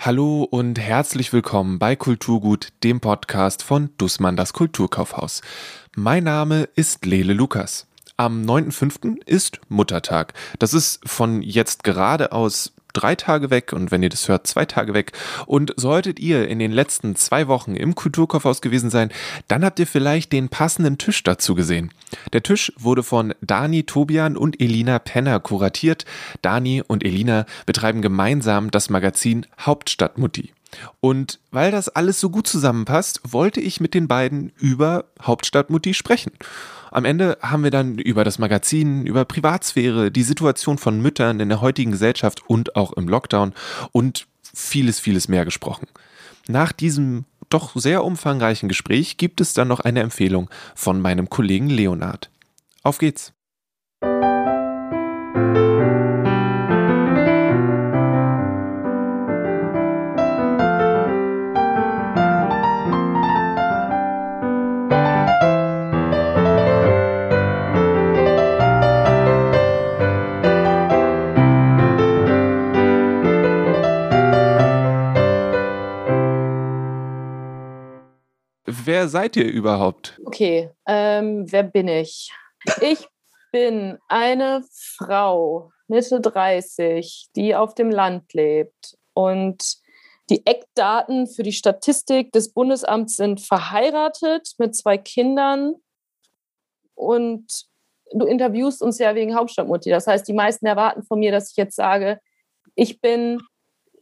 Hallo und herzlich willkommen bei Kulturgut, dem Podcast von Dussmann das Kulturkaufhaus. Mein Name ist Lele Lukas. Am 9.5. ist Muttertag. Das ist von jetzt gerade aus drei Tage weg und wenn ihr das hört, zwei Tage weg. Und solltet ihr in den letzten zwei Wochen im Kulturkaufhaus gewesen sein, dann habt ihr vielleicht den passenden Tisch dazu gesehen. Der Tisch wurde von Dani Tobian und Elina Penner kuratiert. Dani und Elina betreiben gemeinsam das Magazin Hauptstadtmutti. Und weil das alles so gut zusammenpasst, wollte ich mit den beiden über Hauptstadtmutti sprechen. Am Ende haben wir dann über das Magazin, über Privatsphäre, die Situation von Müttern in der heutigen Gesellschaft und auch im Lockdown und vieles, vieles mehr gesprochen. Nach diesem doch sehr umfangreichen Gespräch gibt es dann noch eine Empfehlung von meinem Kollegen Leonard. Auf geht's! Wer seid ihr überhaupt? Okay, ähm, wer bin ich? Ich bin eine Frau, Mitte 30, die auf dem Land lebt. Und die Eckdaten für die Statistik des Bundesamts sind verheiratet mit zwei Kindern. Und du interviewst uns ja wegen Hauptstadtmutti. Das heißt, die meisten erwarten von mir, dass ich jetzt sage, ich bin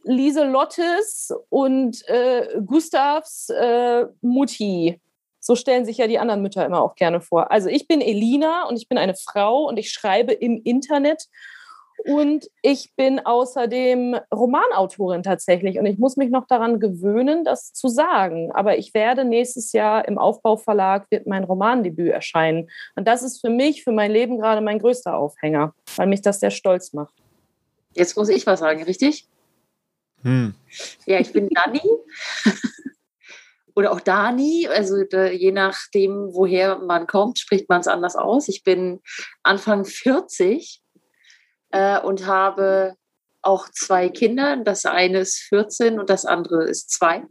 Lieselottes und äh, Gustavs äh, Mutti. So stellen sich ja die anderen Mütter immer auch gerne vor. Also ich bin Elina und ich bin eine Frau und ich schreibe im Internet und ich bin außerdem Romanautorin tatsächlich und ich muss mich noch daran gewöhnen, das zu sagen. Aber ich werde nächstes Jahr im Aufbauverlag wird mein Romandebüt erscheinen und das ist für mich, für mein Leben gerade mein größter Aufhänger, weil mich das sehr stolz macht. Jetzt muss ich was sagen, richtig? Hm. Ja, ich bin Dani. Oder auch Dani, also je nachdem, woher man kommt, spricht man es anders aus. Ich bin Anfang 40 äh, und habe auch zwei Kinder. Das eine ist 14 und das andere ist zwei.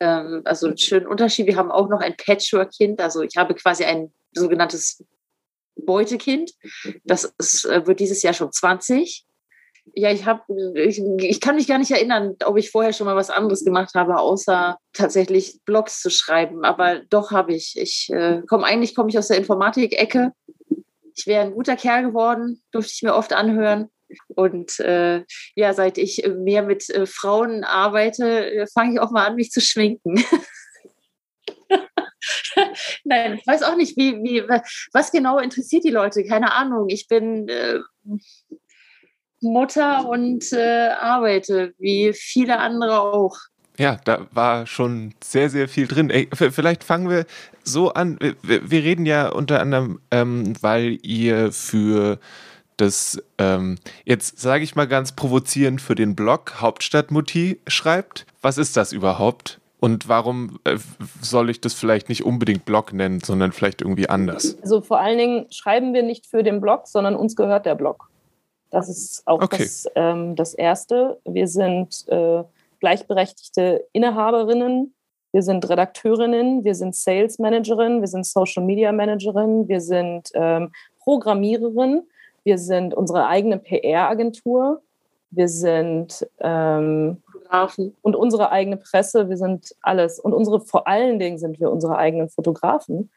Ähm, also einen schönen Unterschied. Wir haben auch noch ein Patchwork-Kind. Also ich habe quasi ein sogenanntes Beutekind. Das ist, äh, wird dieses Jahr schon 20. Ja, ich habe, ich, ich, kann mich gar nicht erinnern, ob ich vorher schon mal was anderes gemacht habe, außer tatsächlich Blogs zu schreiben. Aber doch habe ich. Ich äh, komme eigentlich komme ich aus der Informatik-Ecke. Ich wäre ein guter Kerl geworden, durfte ich mir oft anhören. Und äh, ja, seit ich mehr mit äh, Frauen arbeite, fange ich auch mal an, mich zu schminken. Nein, ich weiß auch nicht, wie, wie, was genau interessiert die Leute. Keine Ahnung. Ich bin äh, Mutter und äh, arbeite, wie viele andere auch. Ja, da war schon sehr, sehr viel drin. Ey, vielleicht fangen wir so an. Wir, wir reden ja unter anderem, ähm, weil ihr für das, ähm, jetzt sage ich mal ganz provozierend, für den Blog Hauptstadtmutti schreibt. Was ist das überhaupt? Und warum äh, soll ich das vielleicht nicht unbedingt Blog nennen, sondern vielleicht irgendwie anders? Also vor allen Dingen schreiben wir nicht für den Blog, sondern uns gehört der Blog. Das ist auch okay. das, ähm, das Erste. Wir sind äh, gleichberechtigte Inhaberinnen, wir sind Redakteurinnen, wir sind Sales Managerinnen, wir sind Social Media Managerinnen, wir sind ähm, Programmiererinnen, wir sind unsere eigene PR-Agentur, wir sind ähm, Fotografen und unsere eigene Presse, wir sind alles. Und unsere, vor allen Dingen sind wir unsere eigenen Fotografen.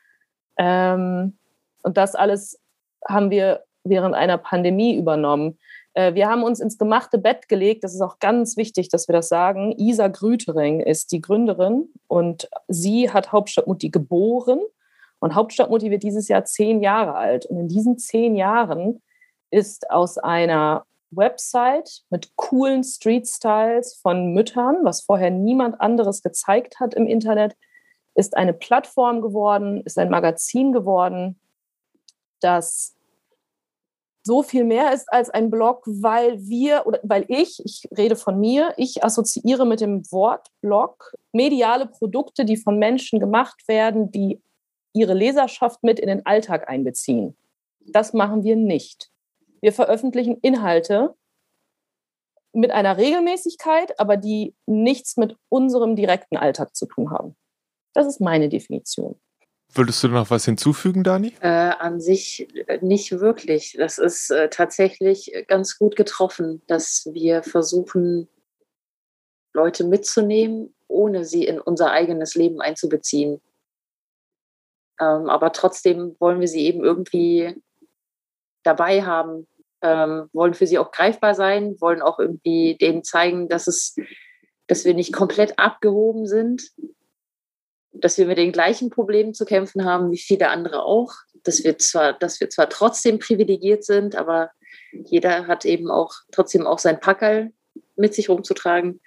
Ähm, und das alles haben wir während einer Pandemie übernommen. Äh, wir haben uns ins gemachte Bett gelegt. Das ist auch ganz wichtig, dass wir das sagen. Isa Grütering ist die Gründerin und sie hat Hauptstadtmutti geboren. Und Hauptstadtmutti wird dieses Jahr zehn Jahre alt. Und in diesen zehn Jahren ist aus einer Website mit coolen Street-Styles von Müttern, was vorher niemand anderes gezeigt hat im Internet, ist eine Plattform geworden, ist ein Magazin geworden, das so viel mehr ist als ein Blog, weil wir oder weil ich, ich rede von mir, ich assoziiere mit dem Wort Blog mediale Produkte, die von Menschen gemacht werden, die ihre Leserschaft mit in den Alltag einbeziehen. Das machen wir nicht. Wir veröffentlichen Inhalte mit einer Regelmäßigkeit, aber die nichts mit unserem direkten Alltag zu tun haben. Das ist meine Definition. Würdest du noch was hinzufügen, Dani? Äh, an sich äh, nicht wirklich. Das ist äh, tatsächlich ganz gut getroffen, dass wir versuchen, Leute mitzunehmen, ohne sie in unser eigenes Leben einzubeziehen. Ähm, aber trotzdem wollen wir sie eben irgendwie dabei haben, ähm, wollen für sie auch greifbar sein, wollen auch irgendwie denen zeigen, dass es, dass wir nicht komplett abgehoben sind, dass wir mit den gleichen Problemen zu kämpfen haben wie viele andere auch, dass wir zwar, dass wir zwar trotzdem privilegiert sind, aber jeder hat eben auch trotzdem auch sein Packerl mit sich rumzutragen.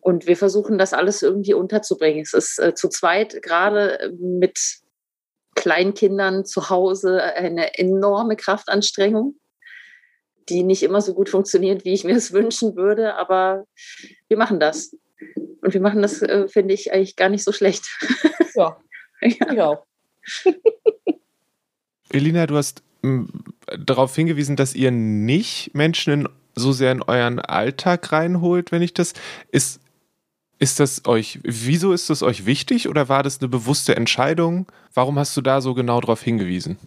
Und wir versuchen das alles irgendwie unterzubringen. Es ist äh, zu zweit gerade mit Kleinkindern zu Hause eine enorme Kraftanstrengung, die nicht immer so gut funktioniert, wie ich mir es wünschen würde, aber wir machen das. Und wir machen das, äh, finde ich, eigentlich gar nicht so schlecht. Ja, ja. ich auch. Elina, du hast m, darauf hingewiesen, dass ihr nicht Menschen in, so sehr in euren Alltag reinholt, wenn ich das. Ist, ist das euch, wieso ist das euch wichtig oder war das eine bewusste Entscheidung? Warum hast du da so genau darauf hingewiesen?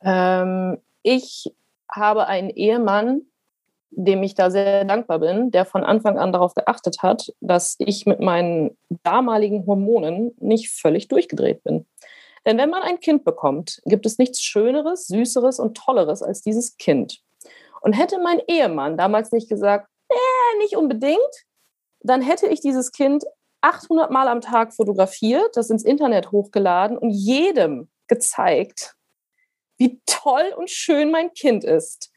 Ähm, ich habe einen Ehemann, dem ich da sehr dankbar bin, der von Anfang an darauf geachtet hat, dass ich mit meinen damaligen Hormonen nicht völlig durchgedreht bin. Denn wenn man ein Kind bekommt, gibt es nichts Schöneres, Süßeres und Tolleres als dieses Kind. Und hätte mein Ehemann damals nicht gesagt, äh, nicht unbedingt, dann hätte ich dieses Kind 800 Mal am Tag fotografiert, das ins Internet hochgeladen und jedem gezeigt, wie toll und schön mein Kind ist.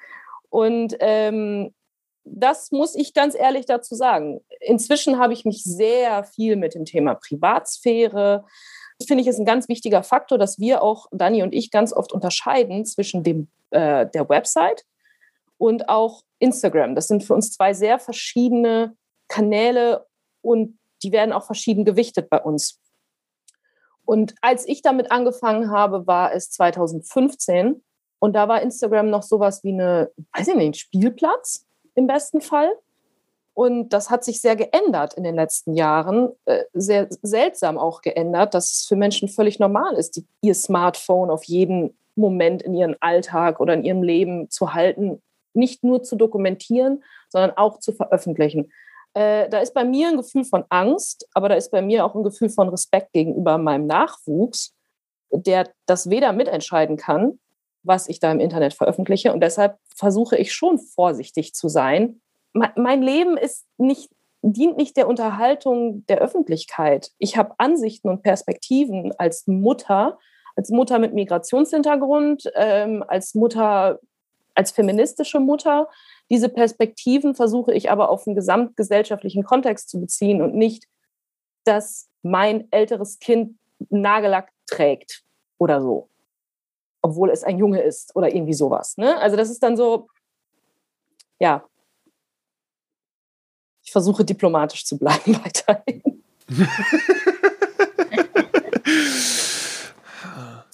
Und ähm, das muss ich ganz ehrlich dazu sagen. Inzwischen habe ich mich sehr viel mit dem Thema Privatsphäre. Das finde ich ist ein ganz wichtiger Faktor, dass wir auch, Dani und ich, ganz oft unterscheiden zwischen dem, äh, der Website und auch Instagram. Das sind für uns zwei sehr verschiedene Kanäle und die werden auch verschieden gewichtet bei uns. Und als ich damit angefangen habe, war es 2015 und da war Instagram noch sowas wie eine, weiß ich nicht, Spielplatz im besten Fall. Und das hat sich sehr geändert in den letzten Jahren, äh, sehr seltsam auch geändert, dass es für Menschen völlig normal ist, die, ihr Smartphone auf jeden Moment in ihrem Alltag oder in ihrem Leben zu halten, nicht nur zu dokumentieren, sondern auch zu veröffentlichen. Äh, da ist bei mir ein Gefühl von Angst, aber da ist bei mir auch ein Gefühl von Respekt gegenüber meinem Nachwuchs, der das weder mitentscheiden kann, was ich da im Internet veröffentliche. Und deshalb versuche ich schon vorsichtig zu sein. Mein Leben ist nicht, dient nicht der Unterhaltung der Öffentlichkeit. Ich habe Ansichten und Perspektiven als Mutter, als Mutter mit Migrationshintergrund, ähm, als Mutter, als feministische Mutter. Diese Perspektiven versuche ich aber auf einen gesamtgesellschaftlichen Kontext zu beziehen und nicht, dass mein älteres Kind Nagellack trägt oder so obwohl es ein Junge ist oder irgendwie sowas. Ne? Also das ist dann so, ja. Ich versuche diplomatisch zu bleiben weiterhin.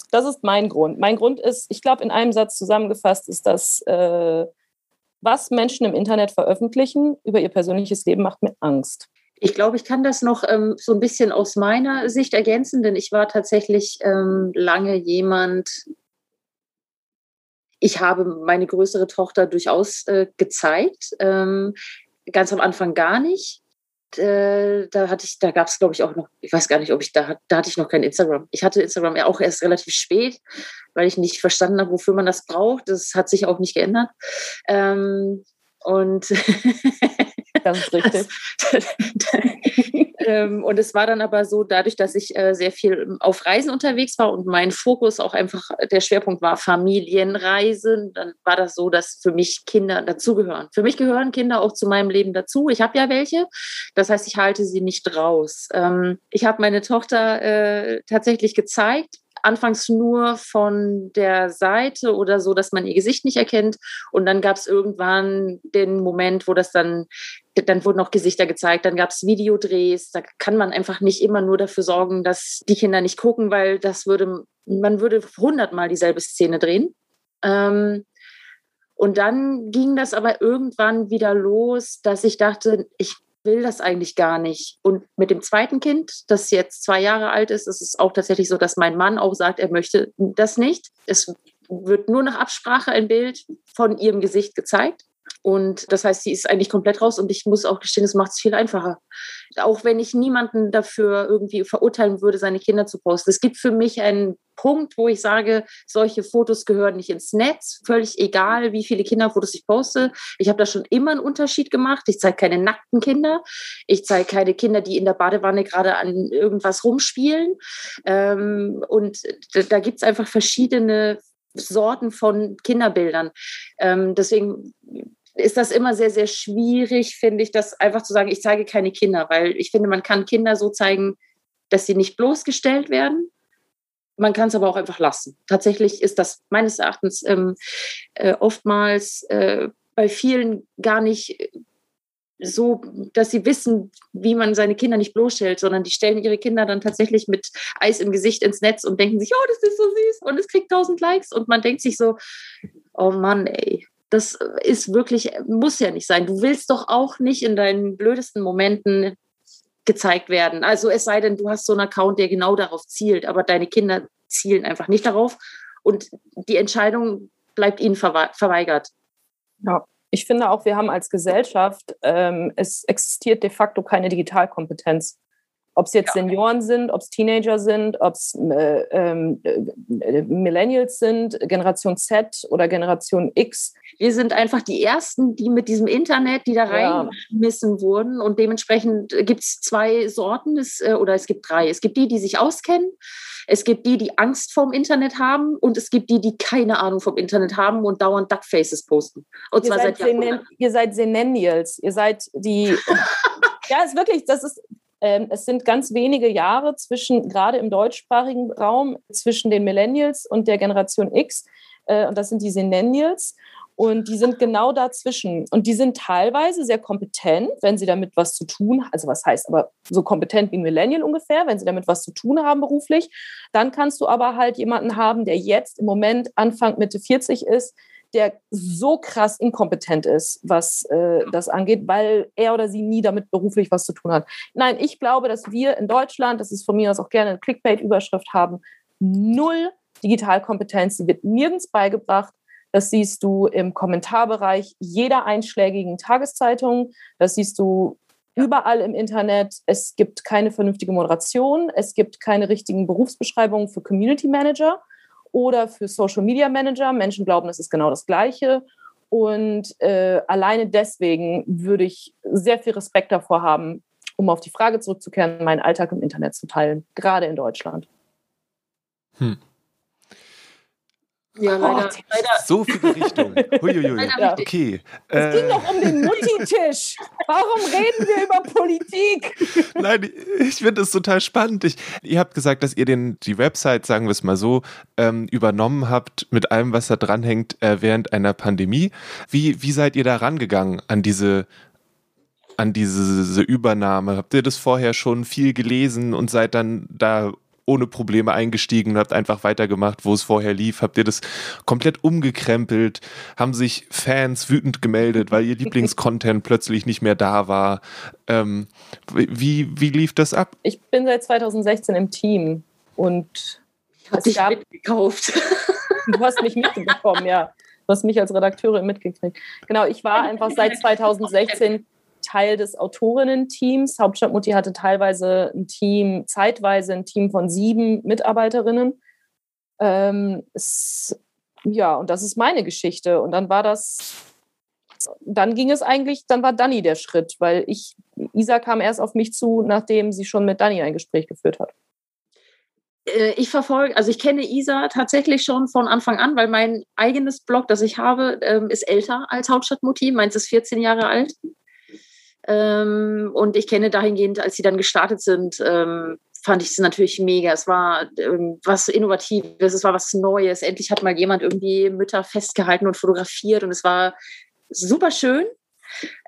das ist mein Grund. Mein Grund ist, ich glaube, in einem Satz zusammengefasst ist das, äh, was Menschen im Internet veröffentlichen über ihr persönliches Leben, macht mir Angst. Ich glaube, ich kann das noch ähm, so ein bisschen aus meiner Sicht ergänzen, denn ich war tatsächlich ähm, lange jemand, ich habe meine größere Tochter durchaus äh, gezeigt. Ähm, ganz am Anfang gar nicht. Äh, da hatte ich, da gab es, glaube ich, auch noch, ich weiß gar nicht, ob ich da, da hatte ich noch kein Instagram. Ich hatte Instagram ja auch erst relativ spät, weil ich nicht verstanden habe, wofür man das braucht. Das hat sich auch nicht geändert. Ähm, und Das ist richtig. ähm, und es war dann aber so, dadurch, dass ich äh, sehr viel auf Reisen unterwegs war und mein Fokus auch einfach, der Schwerpunkt war Familienreisen, dann war das so, dass für mich Kinder dazugehören. Für mich gehören Kinder auch zu meinem Leben dazu. Ich habe ja welche. Das heißt, ich halte sie nicht raus. Ähm, ich habe meine Tochter äh, tatsächlich gezeigt anfangs nur von der Seite oder so, dass man ihr Gesicht nicht erkennt. Und dann gab es irgendwann den Moment, wo das dann, dann wurden auch Gesichter gezeigt, dann gab es Videodrehs. Da kann man einfach nicht immer nur dafür sorgen, dass die Kinder nicht gucken, weil das würde, man würde hundertmal dieselbe Szene drehen. Ähm, Und dann ging das aber irgendwann wieder los, dass ich dachte, ich will das eigentlich gar nicht. Und mit dem zweiten Kind, das jetzt zwei Jahre alt ist, ist es auch tatsächlich so, dass mein Mann auch sagt, er möchte das nicht. Es wird nur nach Absprache ein Bild von ihrem Gesicht gezeigt. Und das heißt, sie ist eigentlich komplett raus und ich muss auch gestehen, es macht es viel einfacher. Auch wenn ich niemanden dafür irgendwie verurteilen würde, seine Kinder zu posten. Es gibt für mich einen Punkt, wo ich sage, solche Fotos gehören nicht ins Netz. Völlig egal, wie viele Kinderfotos ich poste. Ich habe da schon immer einen Unterschied gemacht. Ich zeige keine nackten Kinder. Ich zeige keine Kinder, die in der Badewanne gerade an irgendwas rumspielen. Ähm, und da gibt es einfach verschiedene Sorten von Kinderbildern. Ähm, deswegen ist das immer sehr, sehr schwierig, finde ich, das einfach zu sagen, ich zeige keine Kinder, weil ich finde, man kann Kinder so zeigen, dass sie nicht bloßgestellt werden. Man kann es aber auch einfach lassen. Tatsächlich ist das meines Erachtens ähm, äh, oftmals äh, bei vielen gar nicht so, dass sie wissen, wie man seine Kinder nicht bloßstellt, sondern die stellen ihre Kinder dann tatsächlich mit Eis im Gesicht ins Netz und denken sich, oh, das ist so süß und es kriegt tausend Likes und man denkt sich so, oh Mann, ey, das ist wirklich, muss ja nicht sein. Du willst doch auch nicht in deinen blödesten Momenten gezeigt werden. Also es sei denn, du hast so einen Account, der genau darauf zielt, aber deine Kinder zielen einfach nicht darauf und die Entscheidung bleibt ihnen verweigert. Ja, ich finde auch, wir haben als Gesellschaft, ähm, es existiert de facto keine Digitalkompetenz. Ob es jetzt ja. Senioren sind, ob es Teenager sind, ob es äh, ähm, äh, Millennials sind, Generation Z oder Generation X. Wir sind einfach die Ersten, die mit diesem Internet, die da reingeschmissen ja. wurden. Und dementsprechend gibt es zwei Sorten es, äh, oder es gibt drei. Es gibt die, die sich auskennen. Es gibt die, die Angst vorm Internet haben. Und es gibt die, die keine Ahnung vom Internet haben und dauernd Duckfaces posten. Und ihr zwar seid seit Ihr seid Senennials. Ihr seid die. ja, ist wirklich, das ist es sind ganz wenige Jahre zwischen, gerade im deutschsprachigen Raum, zwischen den Millennials und der Generation X. Äh, und das sind die Senennials. Und die sind genau dazwischen. Und die sind teilweise sehr kompetent, wenn sie damit was zu tun haben. Also was heißt aber so kompetent wie ein Millennial ungefähr, wenn sie damit was zu tun haben beruflich. Dann kannst du aber halt jemanden haben, der jetzt im Moment Anfang Mitte 40 ist, der so krass inkompetent ist, was äh, das angeht, weil er oder sie nie damit beruflich was zu tun hat. Nein, ich glaube, dass wir in Deutschland, das ist von mir aus auch gerne eine Clickbait-Überschrift haben, null Digitalkompetenz, die wird nirgends beigebracht. Das siehst du im Kommentarbereich jeder einschlägigen Tageszeitung. Das siehst du überall im Internet. Es gibt keine vernünftige Moderation. Es gibt keine richtigen Berufsbeschreibungen für Community Manager oder für Social Media Manager. Menschen glauben, es ist genau das Gleiche. Und äh, alleine deswegen würde ich sehr viel Respekt davor haben, um auf die Frage zurückzukehren, meinen Alltag im Internet zu teilen, gerade in Deutschland. Hm. Ja, leider, oh, leider. So viele Richtungen. Huiuiui. Ja. Okay. Es äh, ging doch um den Mutti-Tisch. Warum reden wir über Politik? Nein, ich finde es total spannend. Ich, ihr habt gesagt, dass ihr den, die Website, sagen wir es mal so, ähm, übernommen habt mit allem, was da dranhängt, äh, während einer Pandemie. Wie, wie seid ihr da rangegangen an diese an diese Übernahme? Habt ihr das vorher schon viel gelesen und seid dann da ohne Probleme eingestiegen und habt einfach weitergemacht, wo es vorher lief? Habt ihr das komplett umgekrempelt? Haben sich Fans wütend gemeldet, weil ihr Lieblingscontent plötzlich nicht mehr da war? Ähm, wie, wie lief das ab? Ich bin seit 2016 im Team und hat dich gab, mitgekauft. Du hast mich mitbekommen, ja. Du hast mich als Redakteurin mitgekriegt. Genau, ich war einfach seit 2016 Teil des Autorinnen-Teams. Hauptstadtmutti hatte teilweise ein Team, zeitweise ein Team von sieben Mitarbeiterinnen. Ähm, es, ja, und das ist meine Geschichte. Und dann war das, dann ging es eigentlich, dann war Dani der Schritt, weil ich, Isa kam erst auf mich zu, nachdem sie schon mit Dani ein Gespräch geführt hat äh, ich verfolge, also ich kenne Isa tatsächlich schon von Anfang an, weil mein eigenes Blog, das ich habe, ähm, ist älter als Hauptstadtmutti. Meins ist 14 Jahre alt. Ähm, und ich kenne dahingehend, als sie dann gestartet sind, ähm, fand ich es natürlich mega. Es war ähm, was Innovatives, es war was Neues. Endlich hat mal jemand irgendwie Mütter festgehalten und fotografiert und es war super schön.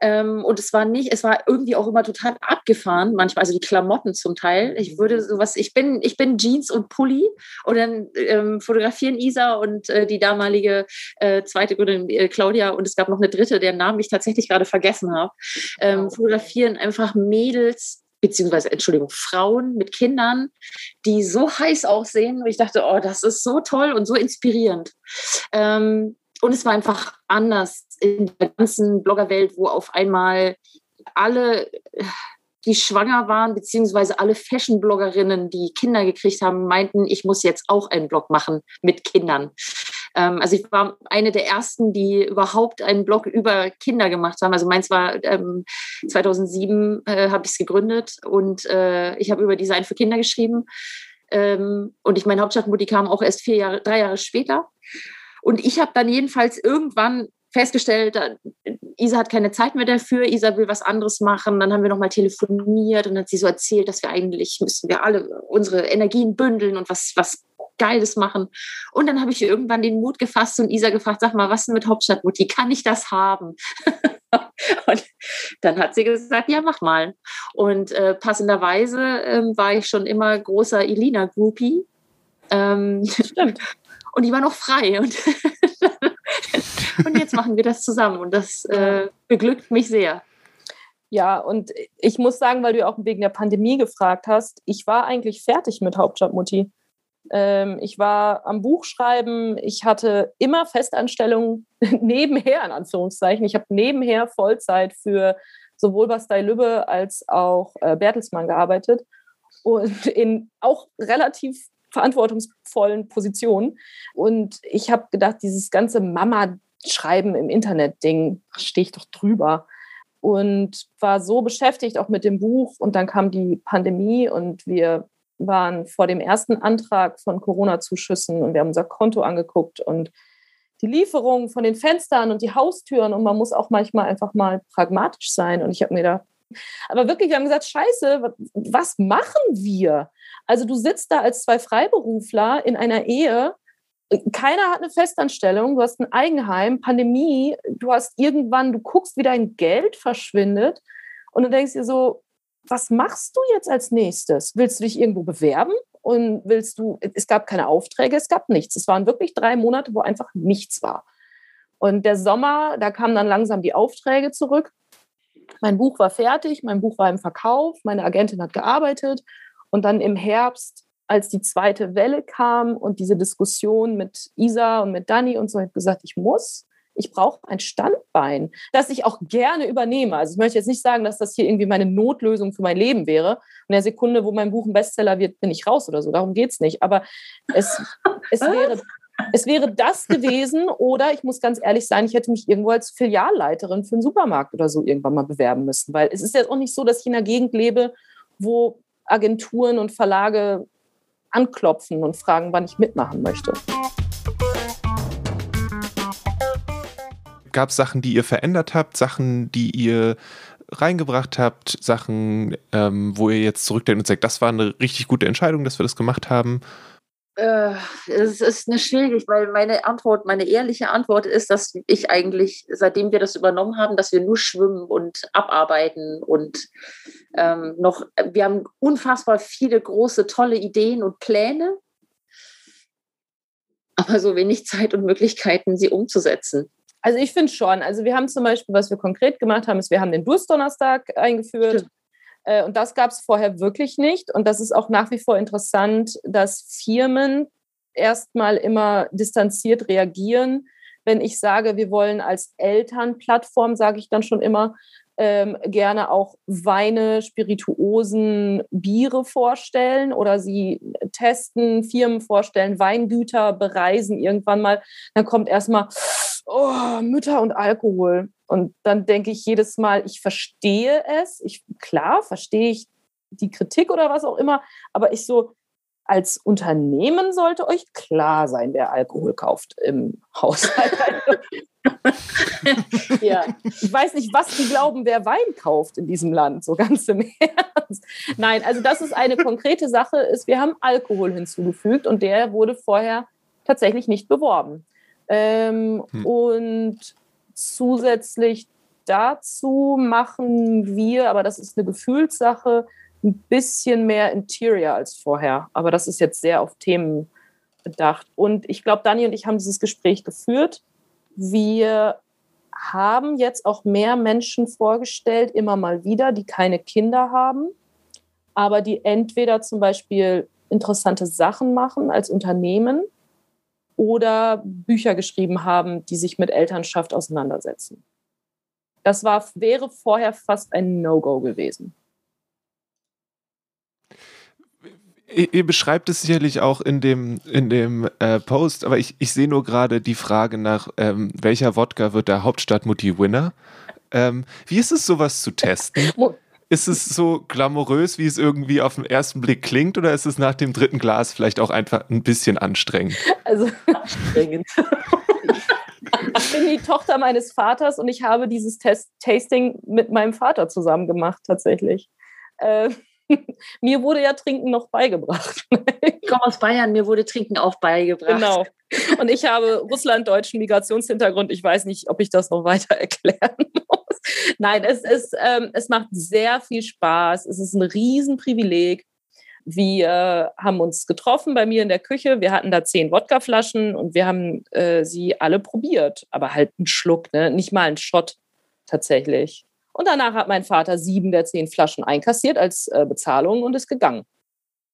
Ähm, und es war nicht, es war irgendwie auch immer total abgefahren, manchmal, also die Klamotten zum Teil. Ich würde sowas, ich bin, ich bin Jeans und Pulli und dann ähm, fotografieren Isa und äh, die damalige äh, zweite Gründerin äh, Claudia und es gab noch eine dritte, deren Namen ich tatsächlich gerade vergessen habe, ähm, fotografieren einfach Mädels, beziehungsweise, Entschuldigung, Frauen mit Kindern, die so heiß aussehen. Und ich dachte, oh, das ist so toll und so inspirierend. Ähm, und es war einfach anders in der ganzen Bloggerwelt, wo auf einmal alle, die schwanger waren, beziehungsweise alle Fashion-Bloggerinnen, die Kinder gekriegt haben, meinten, ich muss jetzt auch einen Blog machen mit Kindern. Ähm, also ich war eine der ersten, die überhaupt einen Blog über Kinder gemacht haben. Also meins war ähm, 2007 äh, habe ich es gegründet und äh, ich habe über Design für Kinder geschrieben. Ähm, und ich meine Hauptstadtmutti kam auch erst vier Jahre, drei Jahre später. Und ich habe dann jedenfalls irgendwann festgestellt, Isa hat keine Zeit mehr dafür, Isa will was anderes machen. Dann haben wir nochmal telefoniert und hat sie so erzählt, dass wir eigentlich müssen wir alle unsere Energien bündeln und was, was Geiles machen. Und dann habe ich irgendwann den Mut gefasst und Isa gefragt, sag mal, was denn mit Hauptstadtmutti? Kann ich das haben? und dann hat sie gesagt, ja, mach mal. Und äh, passenderweise ähm, war ich schon immer großer Elina-Groupie. Ähm, Stimmt. Und die war noch frei. Und, und jetzt machen wir das zusammen. Und das äh, beglückt mich sehr. Ja, und ich muss sagen, weil du auch wegen der Pandemie gefragt hast, ich war eigentlich fertig mit Hauptstadtmutti. Ähm, ich war am Buchschreiben, ich hatte immer Festanstellungen nebenher, in Anführungszeichen. Ich habe nebenher Vollzeit für sowohl Bastei Lübbe als auch äh, Bertelsmann gearbeitet und in auch relativ verantwortungsvollen Positionen. Und ich habe gedacht, dieses ganze Mama-Schreiben im Internet-Ding, stehe ich doch drüber. Und war so beschäftigt auch mit dem Buch. Und dann kam die Pandemie und wir waren vor dem ersten Antrag von Corona-Zuschüssen und wir haben unser Konto angeguckt und die Lieferung von den Fenstern und die Haustüren und man muss auch manchmal einfach mal pragmatisch sein. Und ich habe mir da, aber wirklich, wir haben gesagt, scheiße, was machen wir? Also du sitzt da als zwei Freiberufler in einer Ehe, keiner hat eine Festanstellung, du hast ein Eigenheim, Pandemie, du hast irgendwann, du guckst, wie dein Geld verschwindet und du denkst dir so, was machst du jetzt als nächstes? Willst du dich irgendwo bewerben? Und willst du, es gab keine Aufträge, es gab nichts. Es waren wirklich drei Monate, wo einfach nichts war. Und der Sommer, da kamen dann langsam die Aufträge zurück. Mein Buch war fertig, mein Buch war im Verkauf, meine Agentin hat gearbeitet. Und dann im Herbst, als die zweite Welle kam und diese Diskussion mit Isa und mit Dani und so, habe ich gesagt, ich muss ich brauche ein Standbein, das ich auch gerne übernehme. Also ich möchte jetzt nicht sagen, dass das hier irgendwie meine Notlösung für mein Leben wäre. In der Sekunde, wo mein Buch ein Bestseller wird, bin ich raus oder so. Darum geht es nicht. Aber es, es, wäre, es wäre das gewesen oder ich muss ganz ehrlich sein, ich hätte mich irgendwo als Filialleiterin für einen Supermarkt oder so irgendwann mal bewerben müssen. Weil es ist jetzt auch nicht so, dass ich in einer Gegend lebe, wo Agenturen und Verlage anklopfen und fragen, wann ich mitmachen möchte. gab es Sachen, die ihr verändert habt, Sachen, die ihr reingebracht habt, Sachen, ähm, wo ihr jetzt zurückdenkt und sagt, das war eine richtig gute Entscheidung, dass wir das gemacht haben? Äh, es ist eine schwierig, weil meine Antwort, meine ehrliche Antwort ist, dass ich eigentlich, seitdem wir das übernommen haben, dass wir nur schwimmen und abarbeiten und ähm, noch, wir haben unfassbar viele große, tolle Ideen und Pläne, aber so wenig Zeit und Möglichkeiten, sie umzusetzen. Also ich finde schon. Also wir haben zum Beispiel, was wir konkret gemacht haben, ist, wir haben den Durstdonnerstag eingeführt. Stimmt. Äh, und das gab es vorher wirklich nicht. Und das ist auch nach wie vor interessant, dass Firmen erstmal immer distanziert reagieren. Wenn ich sage, wir wollen als Elternplattform, sage ich dann schon immer, ähm, gerne auch Weine, Spirituosen, Biere vorstellen oder sie testen, Firmen vorstellen, Weingüter bereisen irgendwann mal. Dann kommt erstmal, oh, Mütter und Alkohol. Und dann denke ich jedes Mal, ich verstehe es. Ich, klar, verstehe ich die Kritik oder was auch immer, aber ich so, als Unternehmen sollte euch klar sein, wer Alkohol kauft im Haushalt. ja. Ich weiß nicht, was die glauben, wer Wein kauft in diesem Land, so ganz im Ernst. Nein, also das ist eine konkrete Sache, ist, wir haben Alkohol hinzugefügt und der wurde vorher tatsächlich nicht beworben. Ähm, hm. Und zusätzlich dazu machen wir, aber das ist eine Gefühlssache, ein bisschen mehr Interior als vorher. Aber das ist jetzt sehr auf Themen bedacht. Und ich glaube, Dani und ich haben dieses Gespräch geführt. Wir haben jetzt auch mehr Menschen vorgestellt, immer mal wieder, die keine Kinder haben, aber die entweder zum Beispiel interessante Sachen machen als Unternehmen oder Bücher geschrieben haben, die sich mit Elternschaft auseinandersetzen. Das war, wäre vorher fast ein No-Go gewesen. Ihr beschreibt es sicherlich auch in dem, in dem äh, Post, aber ich, ich sehe nur gerade die Frage nach, ähm, welcher Wodka wird der Hauptstadtmutti-Winner? Ähm, wie ist es, sowas zu testen? Ist es so glamourös, wie es irgendwie auf den ersten Blick klingt, oder ist es nach dem dritten Glas vielleicht auch einfach ein bisschen anstrengend? Also anstrengend. ich bin die Tochter meines Vaters und ich habe dieses Test Tasting mit meinem Vater zusammen gemacht, tatsächlich. Äh, mir wurde ja Trinken noch beigebracht. ich komme aus Bayern, mir wurde Trinken auch beigebracht. Genau. Und ich habe russlanddeutschen Migrationshintergrund. Ich weiß nicht, ob ich das noch weiter erklären muss. Nein, es, ist, ähm, es macht sehr viel Spaß. Es ist ein Riesenprivileg. Wir haben uns getroffen bei mir in der Küche. Wir hatten da zehn Wodkaflaschen und wir haben äh, sie alle probiert. Aber halt einen Schluck, ne? nicht mal einen Shot tatsächlich. Und danach hat mein Vater sieben der zehn Flaschen einkassiert als äh, Bezahlung und ist gegangen.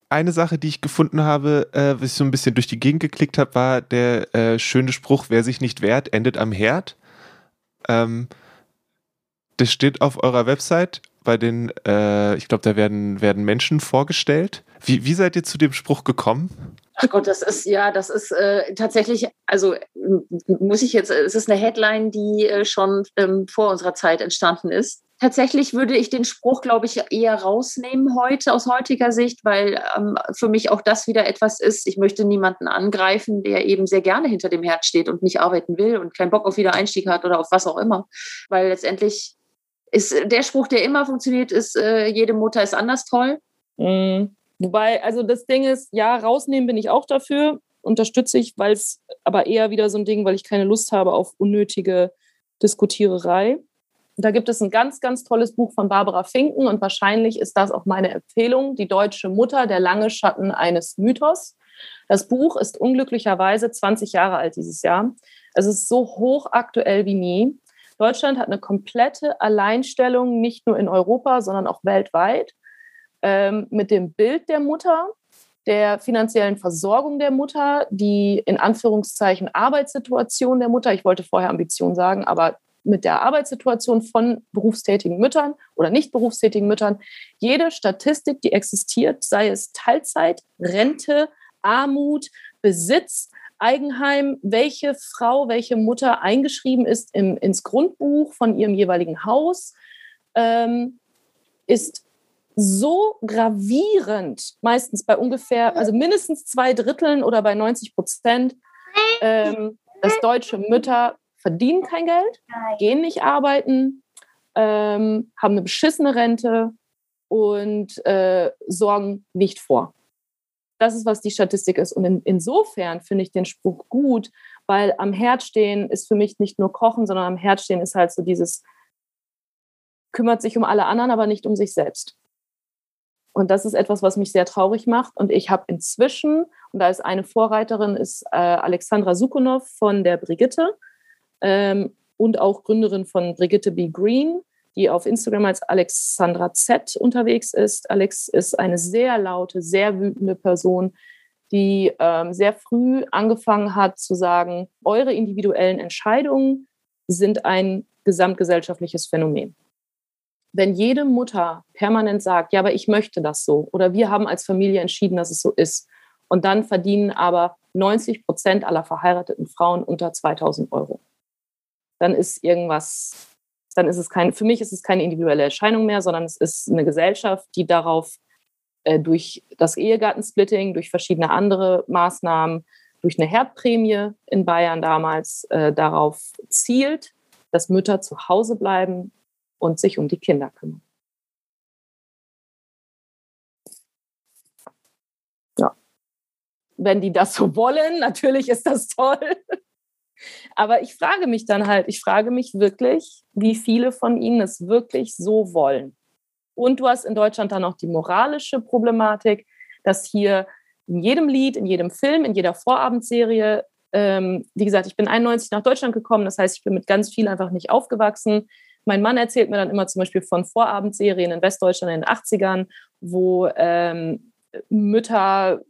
Eine Sache, die ich gefunden habe, äh, was ich so ein bisschen durch die Gegend geklickt habe, war der äh, schöne Spruch, wer sich nicht wehrt, endet am Herd. Ähm, das steht auf eurer Website bei den, äh, ich glaube, da werden, werden Menschen vorgestellt. Wie, wie seid ihr zu dem Spruch gekommen? Ach Gott, das ist ja, das ist äh, tatsächlich, also muss ich jetzt, es ist eine Headline, die äh, schon ähm, vor unserer Zeit entstanden ist. Tatsächlich würde ich den Spruch, glaube ich, eher rausnehmen heute aus heutiger Sicht, weil ähm, für mich auch das wieder etwas ist. Ich möchte niemanden angreifen, der eben sehr gerne hinter dem Herd steht und nicht arbeiten will und keinen Bock auf Wiedereinstieg hat oder auf was auch immer. Weil letztendlich ist der Spruch, der immer funktioniert, ist, äh, jede Mutter ist anders toll. Mhm. Wobei, also das Ding ist, ja, rausnehmen bin ich auch dafür, unterstütze ich, weil es aber eher wieder so ein Ding, weil ich keine Lust habe auf unnötige Diskutiererei. Da gibt es ein ganz, ganz tolles Buch von Barbara Finken und wahrscheinlich ist das auch meine Empfehlung, Die deutsche Mutter, der lange Schatten eines Mythos. Das Buch ist unglücklicherweise 20 Jahre alt dieses Jahr. Es ist so hochaktuell wie nie. Deutschland hat eine komplette Alleinstellung, nicht nur in Europa, sondern auch weltweit ähm, mit dem Bild der Mutter, der finanziellen Versorgung der Mutter, die in Anführungszeichen Arbeitssituation der Mutter, ich wollte vorher Ambition sagen, aber mit der Arbeitssituation von berufstätigen Müttern oder nicht berufstätigen Müttern. Jede Statistik, die existiert, sei es Teilzeit, Rente, Armut, Besitz, Eigenheim, welche Frau, welche Mutter eingeschrieben ist im, ins Grundbuch von ihrem jeweiligen Haus, ähm, ist so gravierend, meistens bei ungefähr, also mindestens zwei Dritteln oder bei 90 Prozent, ähm, dass deutsche Mütter verdienen kein Geld, gehen nicht arbeiten, ähm, haben eine beschissene Rente und äh, sorgen nicht vor. Das ist, was die Statistik ist. Und in, insofern finde ich den Spruch gut, weil am Herd stehen ist für mich nicht nur Kochen, sondern am Herd stehen ist halt so dieses, kümmert sich um alle anderen, aber nicht um sich selbst. Und das ist etwas, was mich sehr traurig macht. Und ich habe inzwischen, und da ist eine Vorreiterin, ist äh, Alexandra Sukunov von der Brigitte ähm, und auch Gründerin von Brigitte B. Green, die auf Instagram als Alexandra Z unterwegs ist. Alex ist eine sehr laute, sehr wütende Person, die ähm, sehr früh angefangen hat zu sagen, eure individuellen Entscheidungen sind ein gesamtgesellschaftliches Phänomen wenn jede Mutter permanent sagt, ja, aber ich möchte das so oder wir haben als Familie entschieden, dass es so ist und dann verdienen aber 90 Prozent aller verheirateten Frauen unter 2000 Euro, dann ist irgendwas, dann ist es kein, für mich ist es keine individuelle Erscheinung mehr, sondern es ist eine Gesellschaft, die darauf äh, durch das Ehegattensplitting, durch verschiedene andere Maßnahmen, durch eine Herdprämie in Bayern damals äh, darauf zielt, dass Mütter zu Hause bleiben und sich um die Kinder kümmern. Ja. Wenn die das so wollen, natürlich ist das toll. Aber ich frage mich dann halt, ich frage mich wirklich, wie viele von ihnen es wirklich so wollen. Und du hast in Deutschland dann auch die moralische Problematik, dass hier in jedem Lied, in jedem Film, in jeder Vorabendserie, ähm, wie gesagt, ich bin 91 nach Deutschland gekommen, das heißt, ich bin mit ganz viel einfach nicht aufgewachsen. Mein Mann erzählt mir dann immer zum Beispiel von Vorabendserien in Westdeutschland in den 80ern, wo ähm, Mütter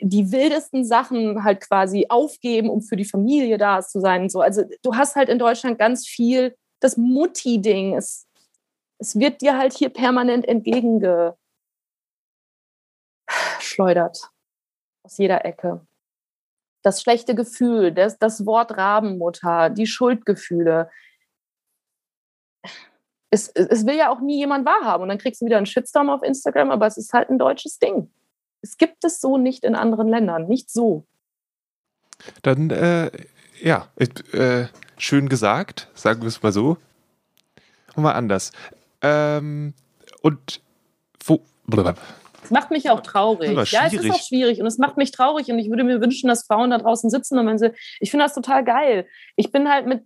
die wildesten Sachen halt quasi aufgeben, um für die Familie da zu sein. so. Also du hast halt in Deutschland ganz viel das Mutti-Ding. Es, es wird dir halt hier permanent entgegengeschleudert aus jeder Ecke. Das schlechte Gefühl, das, das Wort Rabenmutter, die Schuldgefühle. Es, es will ja auch nie jemand wahrhaben. Und dann kriegst du wieder einen Shitstorm auf Instagram, aber es ist halt ein deutsches Ding. Es gibt es so nicht in anderen Ländern, nicht so. Dann, äh, ja, äh, schön gesagt, sagen wir es mal so. Und mal anders. Ähm, und wo. Es macht mich auch traurig. Ja, es ist auch schwierig und es macht mich traurig und ich würde mir wünschen, dass Frauen da draußen sitzen und wenn sie, ich finde das total geil. Ich bin halt mit,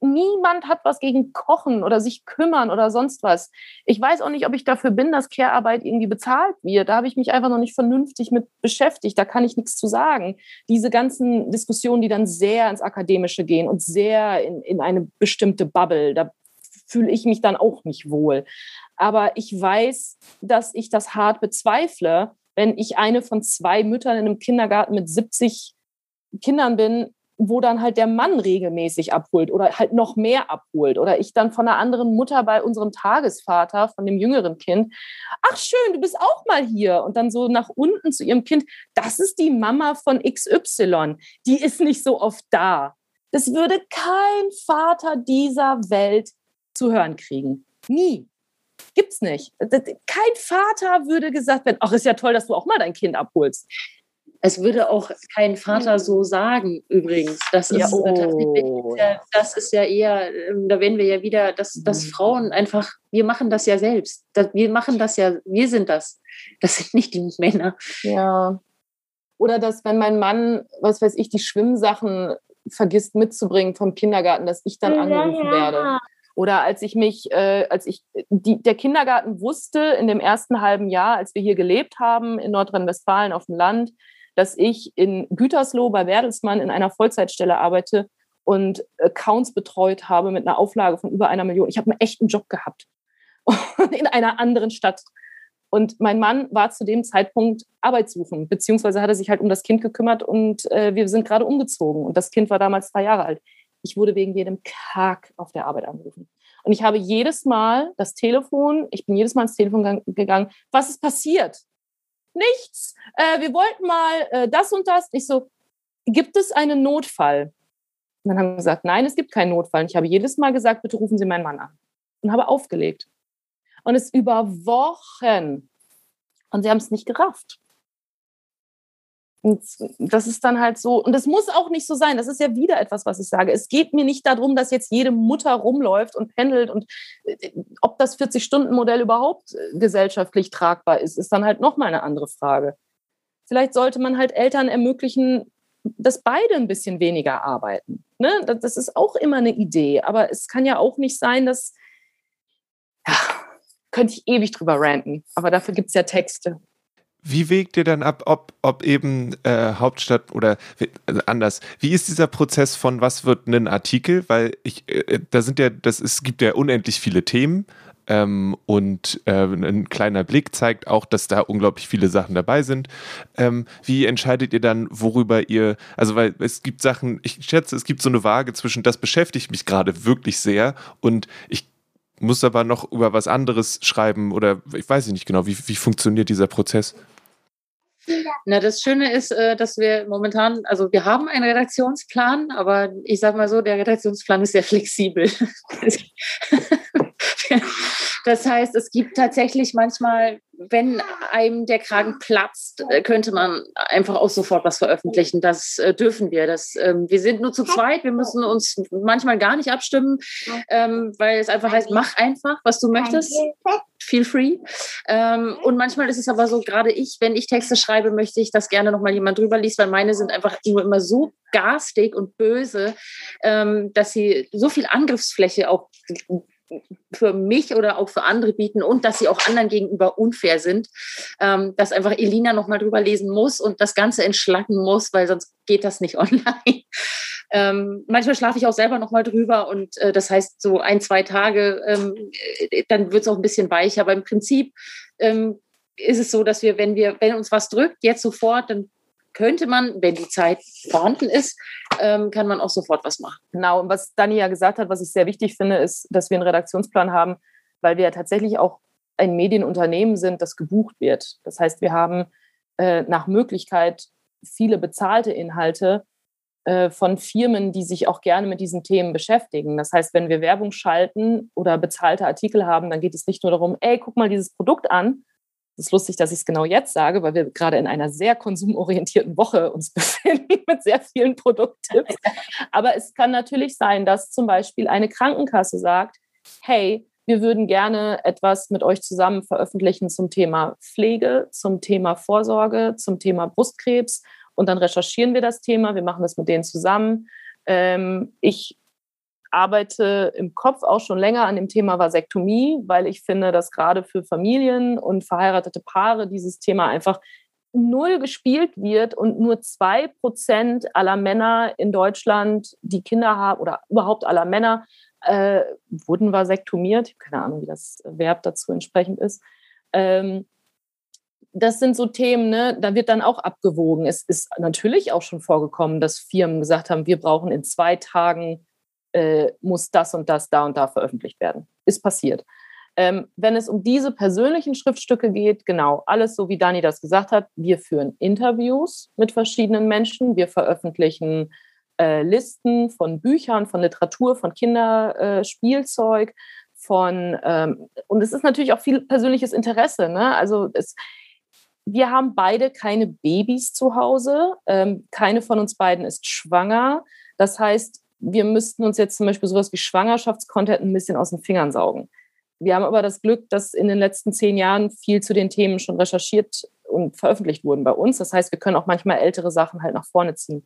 niemand hat was gegen Kochen oder sich kümmern oder sonst was. Ich weiß auch nicht, ob ich dafür bin, dass Care-Arbeit irgendwie bezahlt wird. Da habe ich mich einfach noch nicht vernünftig mit beschäftigt. Da kann ich nichts zu sagen. Diese ganzen Diskussionen, die dann sehr ins Akademische gehen und sehr in, in eine bestimmte Bubble, da fühle ich mich dann auch nicht wohl. Aber ich weiß, dass ich das hart bezweifle, wenn ich eine von zwei Müttern in einem Kindergarten mit 70 Kindern bin, wo dann halt der Mann regelmäßig abholt oder halt noch mehr abholt. Oder ich dann von einer anderen Mutter bei unserem Tagesvater, von dem jüngeren Kind, ach schön, du bist auch mal hier. Und dann so nach unten zu ihrem Kind, das ist die Mama von XY, die ist nicht so oft da. Das würde kein Vater dieser Welt zu hören kriegen. Nie. Gibt's nicht. Kein Vater würde gesagt werden, ach, ist ja toll, dass du auch mal dein Kind abholst. Es würde auch kein Vater so sagen, übrigens. Das ist, ja, oh. das ist ja eher, ähm, da werden wir ja wieder, dass, dass mhm. Frauen einfach, wir machen das ja selbst. Wir machen das ja, wir sind das. Das sind nicht die Männer. Ja. Oder dass, wenn mein Mann, was weiß ich, die Schwimmsachen vergisst mitzubringen vom Kindergarten, dass ich dann angerufen ja, ja. werde. Oder als ich mich, äh, als ich, die, der Kindergarten wusste in dem ersten halben Jahr, als wir hier gelebt haben, in Nordrhein-Westfalen auf dem Land, dass ich in Gütersloh bei Werdelsmann in einer Vollzeitstelle arbeite und Accounts betreut habe mit einer Auflage von über einer Million. Ich habe einen echten Job gehabt in einer anderen Stadt. Und mein Mann war zu dem Zeitpunkt Arbeitssuchen, beziehungsweise hat er sich halt um das Kind gekümmert und äh, wir sind gerade umgezogen. Und das Kind war damals zwei Jahre alt. Ich wurde wegen jedem Kack auf der Arbeit angerufen. Und ich habe jedes Mal das Telefon, ich bin jedes Mal ins Telefon gegangen, was ist passiert? Nichts. Äh, wir wollten mal äh, das und das. Ich so, gibt es einen Notfall? Und dann haben wir gesagt, nein, es gibt keinen Notfall. Und ich habe jedes Mal gesagt, bitte rufen Sie meinen Mann an. Und habe aufgelegt. Und es über Wochen. Und sie haben es nicht gerafft. Und das ist dann halt so, und das muss auch nicht so sein. Das ist ja wieder etwas, was ich sage. Es geht mir nicht darum, dass jetzt jede Mutter rumläuft und pendelt und äh, ob das 40-Stunden-Modell überhaupt äh, gesellschaftlich tragbar ist, ist dann halt nochmal eine andere Frage. Vielleicht sollte man halt Eltern ermöglichen, dass beide ein bisschen weniger arbeiten. Ne? Das ist auch immer eine Idee, aber es kann ja auch nicht sein, dass, ja, könnte ich ewig drüber ranten, aber dafür gibt es ja Texte. Wie wägt ihr dann ab, ob, ob eben äh, Hauptstadt oder also anders? Wie ist dieser Prozess von was wird ein Artikel? Weil ich, äh, da sind ja, das es gibt ja unendlich viele Themen ähm, und äh, ein kleiner Blick zeigt auch, dass da unglaublich viele Sachen dabei sind. Ähm, wie entscheidet ihr dann, worüber ihr, also weil es gibt Sachen, ich schätze, es gibt so eine Waage zwischen, das beschäftigt mich gerade wirklich sehr und ich muss aber noch über was anderes schreiben oder ich weiß nicht genau, wie, wie funktioniert dieser Prozess? Na, das Schöne ist, äh, dass wir momentan, also wir haben einen Redaktionsplan, aber ich sage mal so, der Redaktionsplan ist sehr flexibel. Das heißt, es gibt tatsächlich manchmal wenn einem der Kragen platzt, äh, könnte man einfach auch sofort was veröffentlichen. Das äh, dürfen wir. Das, ähm, wir sind nur zu zweit. Wir müssen uns manchmal gar nicht abstimmen, ähm, weil es einfach heißt, mach einfach, was du möchtest. Feel free. Ähm, und manchmal ist es aber so, gerade ich, wenn ich Texte schreibe, möchte ich, dass gerne nochmal jemand drüber liest, weil meine sind einfach nur immer so garstig und böse, ähm, dass sie so viel Angriffsfläche auch für mich oder auch für andere bieten und dass sie auch anderen gegenüber unfair sind, ähm, dass einfach Elina nochmal drüber lesen muss und das Ganze entschlacken muss, weil sonst geht das nicht online. ähm, manchmal schlafe ich auch selber nochmal drüber und äh, das heißt so ein, zwei Tage, ähm, äh, dann wird es auch ein bisschen weicher. Aber im Prinzip ähm, ist es so, dass wir, wenn wir, wenn uns was drückt, jetzt sofort, dann könnte man, wenn die Zeit vorhanden ist, ähm, kann man auch sofort was machen. Genau, und was Dani ja gesagt hat, was ich sehr wichtig finde, ist, dass wir einen Redaktionsplan haben, weil wir ja tatsächlich auch ein Medienunternehmen sind, das gebucht wird. Das heißt, wir haben äh, nach Möglichkeit viele bezahlte Inhalte äh, von Firmen, die sich auch gerne mit diesen Themen beschäftigen. Das heißt, wenn wir Werbung schalten oder bezahlte Artikel haben, dann geht es nicht nur darum, ey, guck mal dieses Produkt an, es ist lustig, dass ich es genau jetzt sage, weil wir gerade in einer sehr konsumorientierten Woche uns befinden mit sehr vielen Produkttipps. Aber es kann natürlich sein, dass zum Beispiel eine Krankenkasse sagt, hey, wir würden gerne etwas mit euch zusammen veröffentlichen zum Thema Pflege, zum Thema Vorsorge, zum Thema Brustkrebs. Und dann recherchieren wir das Thema, wir machen das mit denen zusammen. Ähm, ich arbeite im Kopf auch schon länger an dem Thema Vasektomie, weil ich finde, dass gerade für Familien und verheiratete Paare dieses Thema einfach null gespielt wird und nur zwei Prozent aller Männer in Deutschland, die Kinder haben oder überhaupt aller Männer, äh, wurden vasektomiert. Ich habe keine Ahnung, wie das Verb dazu entsprechend ist. Ähm, das sind so Themen, ne? da wird dann auch abgewogen. Es ist natürlich auch schon vorgekommen, dass Firmen gesagt haben, wir brauchen in zwei Tagen äh, muss das und das da und da veröffentlicht werden. Ist passiert. Ähm, wenn es um diese persönlichen Schriftstücke geht, genau, alles so wie Dani das gesagt hat, wir führen Interviews mit verschiedenen Menschen, wir veröffentlichen äh, Listen von Büchern, von Literatur, von Kinderspielzeug, äh, von, ähm, und es ist natürlich auch viel persönliches Interesse. Ne? Also es, wir haben beide keine Babys zu Hause, ähm, keine von uns beiden ist schwanger. Das heißt, wir müssten uns jetzt zum Beispiel sowas wie Schwangerschaftscontent ein bisschen aus den Fingern saugen. Wir haben aber das Glück, dass in den letzten zehn Jahren viel zu den Themen schon recherchiert und veröffentlicht wurden bei uns. Das heißt, wir können auch manchmal ältere Sachen halt nach vorne ziehen.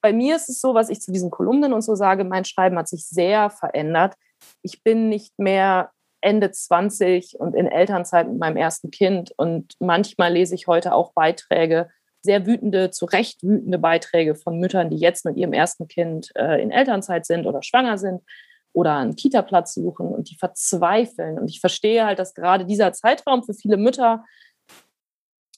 Bei mir ist es so, was ich zu diesen Kolumnen und so sage, mein Schreiben hat sich sehr verändert. Ich bin nicht mehr Ende 20 und in Elternzeit mit meinem ersten Kind. Und manchmal lese ich heute auch Beiträge sehr wütende, zu Recht wütende Beiträge von Müttern, die jetzt mit ihrem ersten Kind äh, in Elternzeit sind oder schwanger sind oder einen Kita-Platz suchen und die verzweifeln. Und ich verstehe halt, dass gerade dieser Zeitraum für viele Mütter,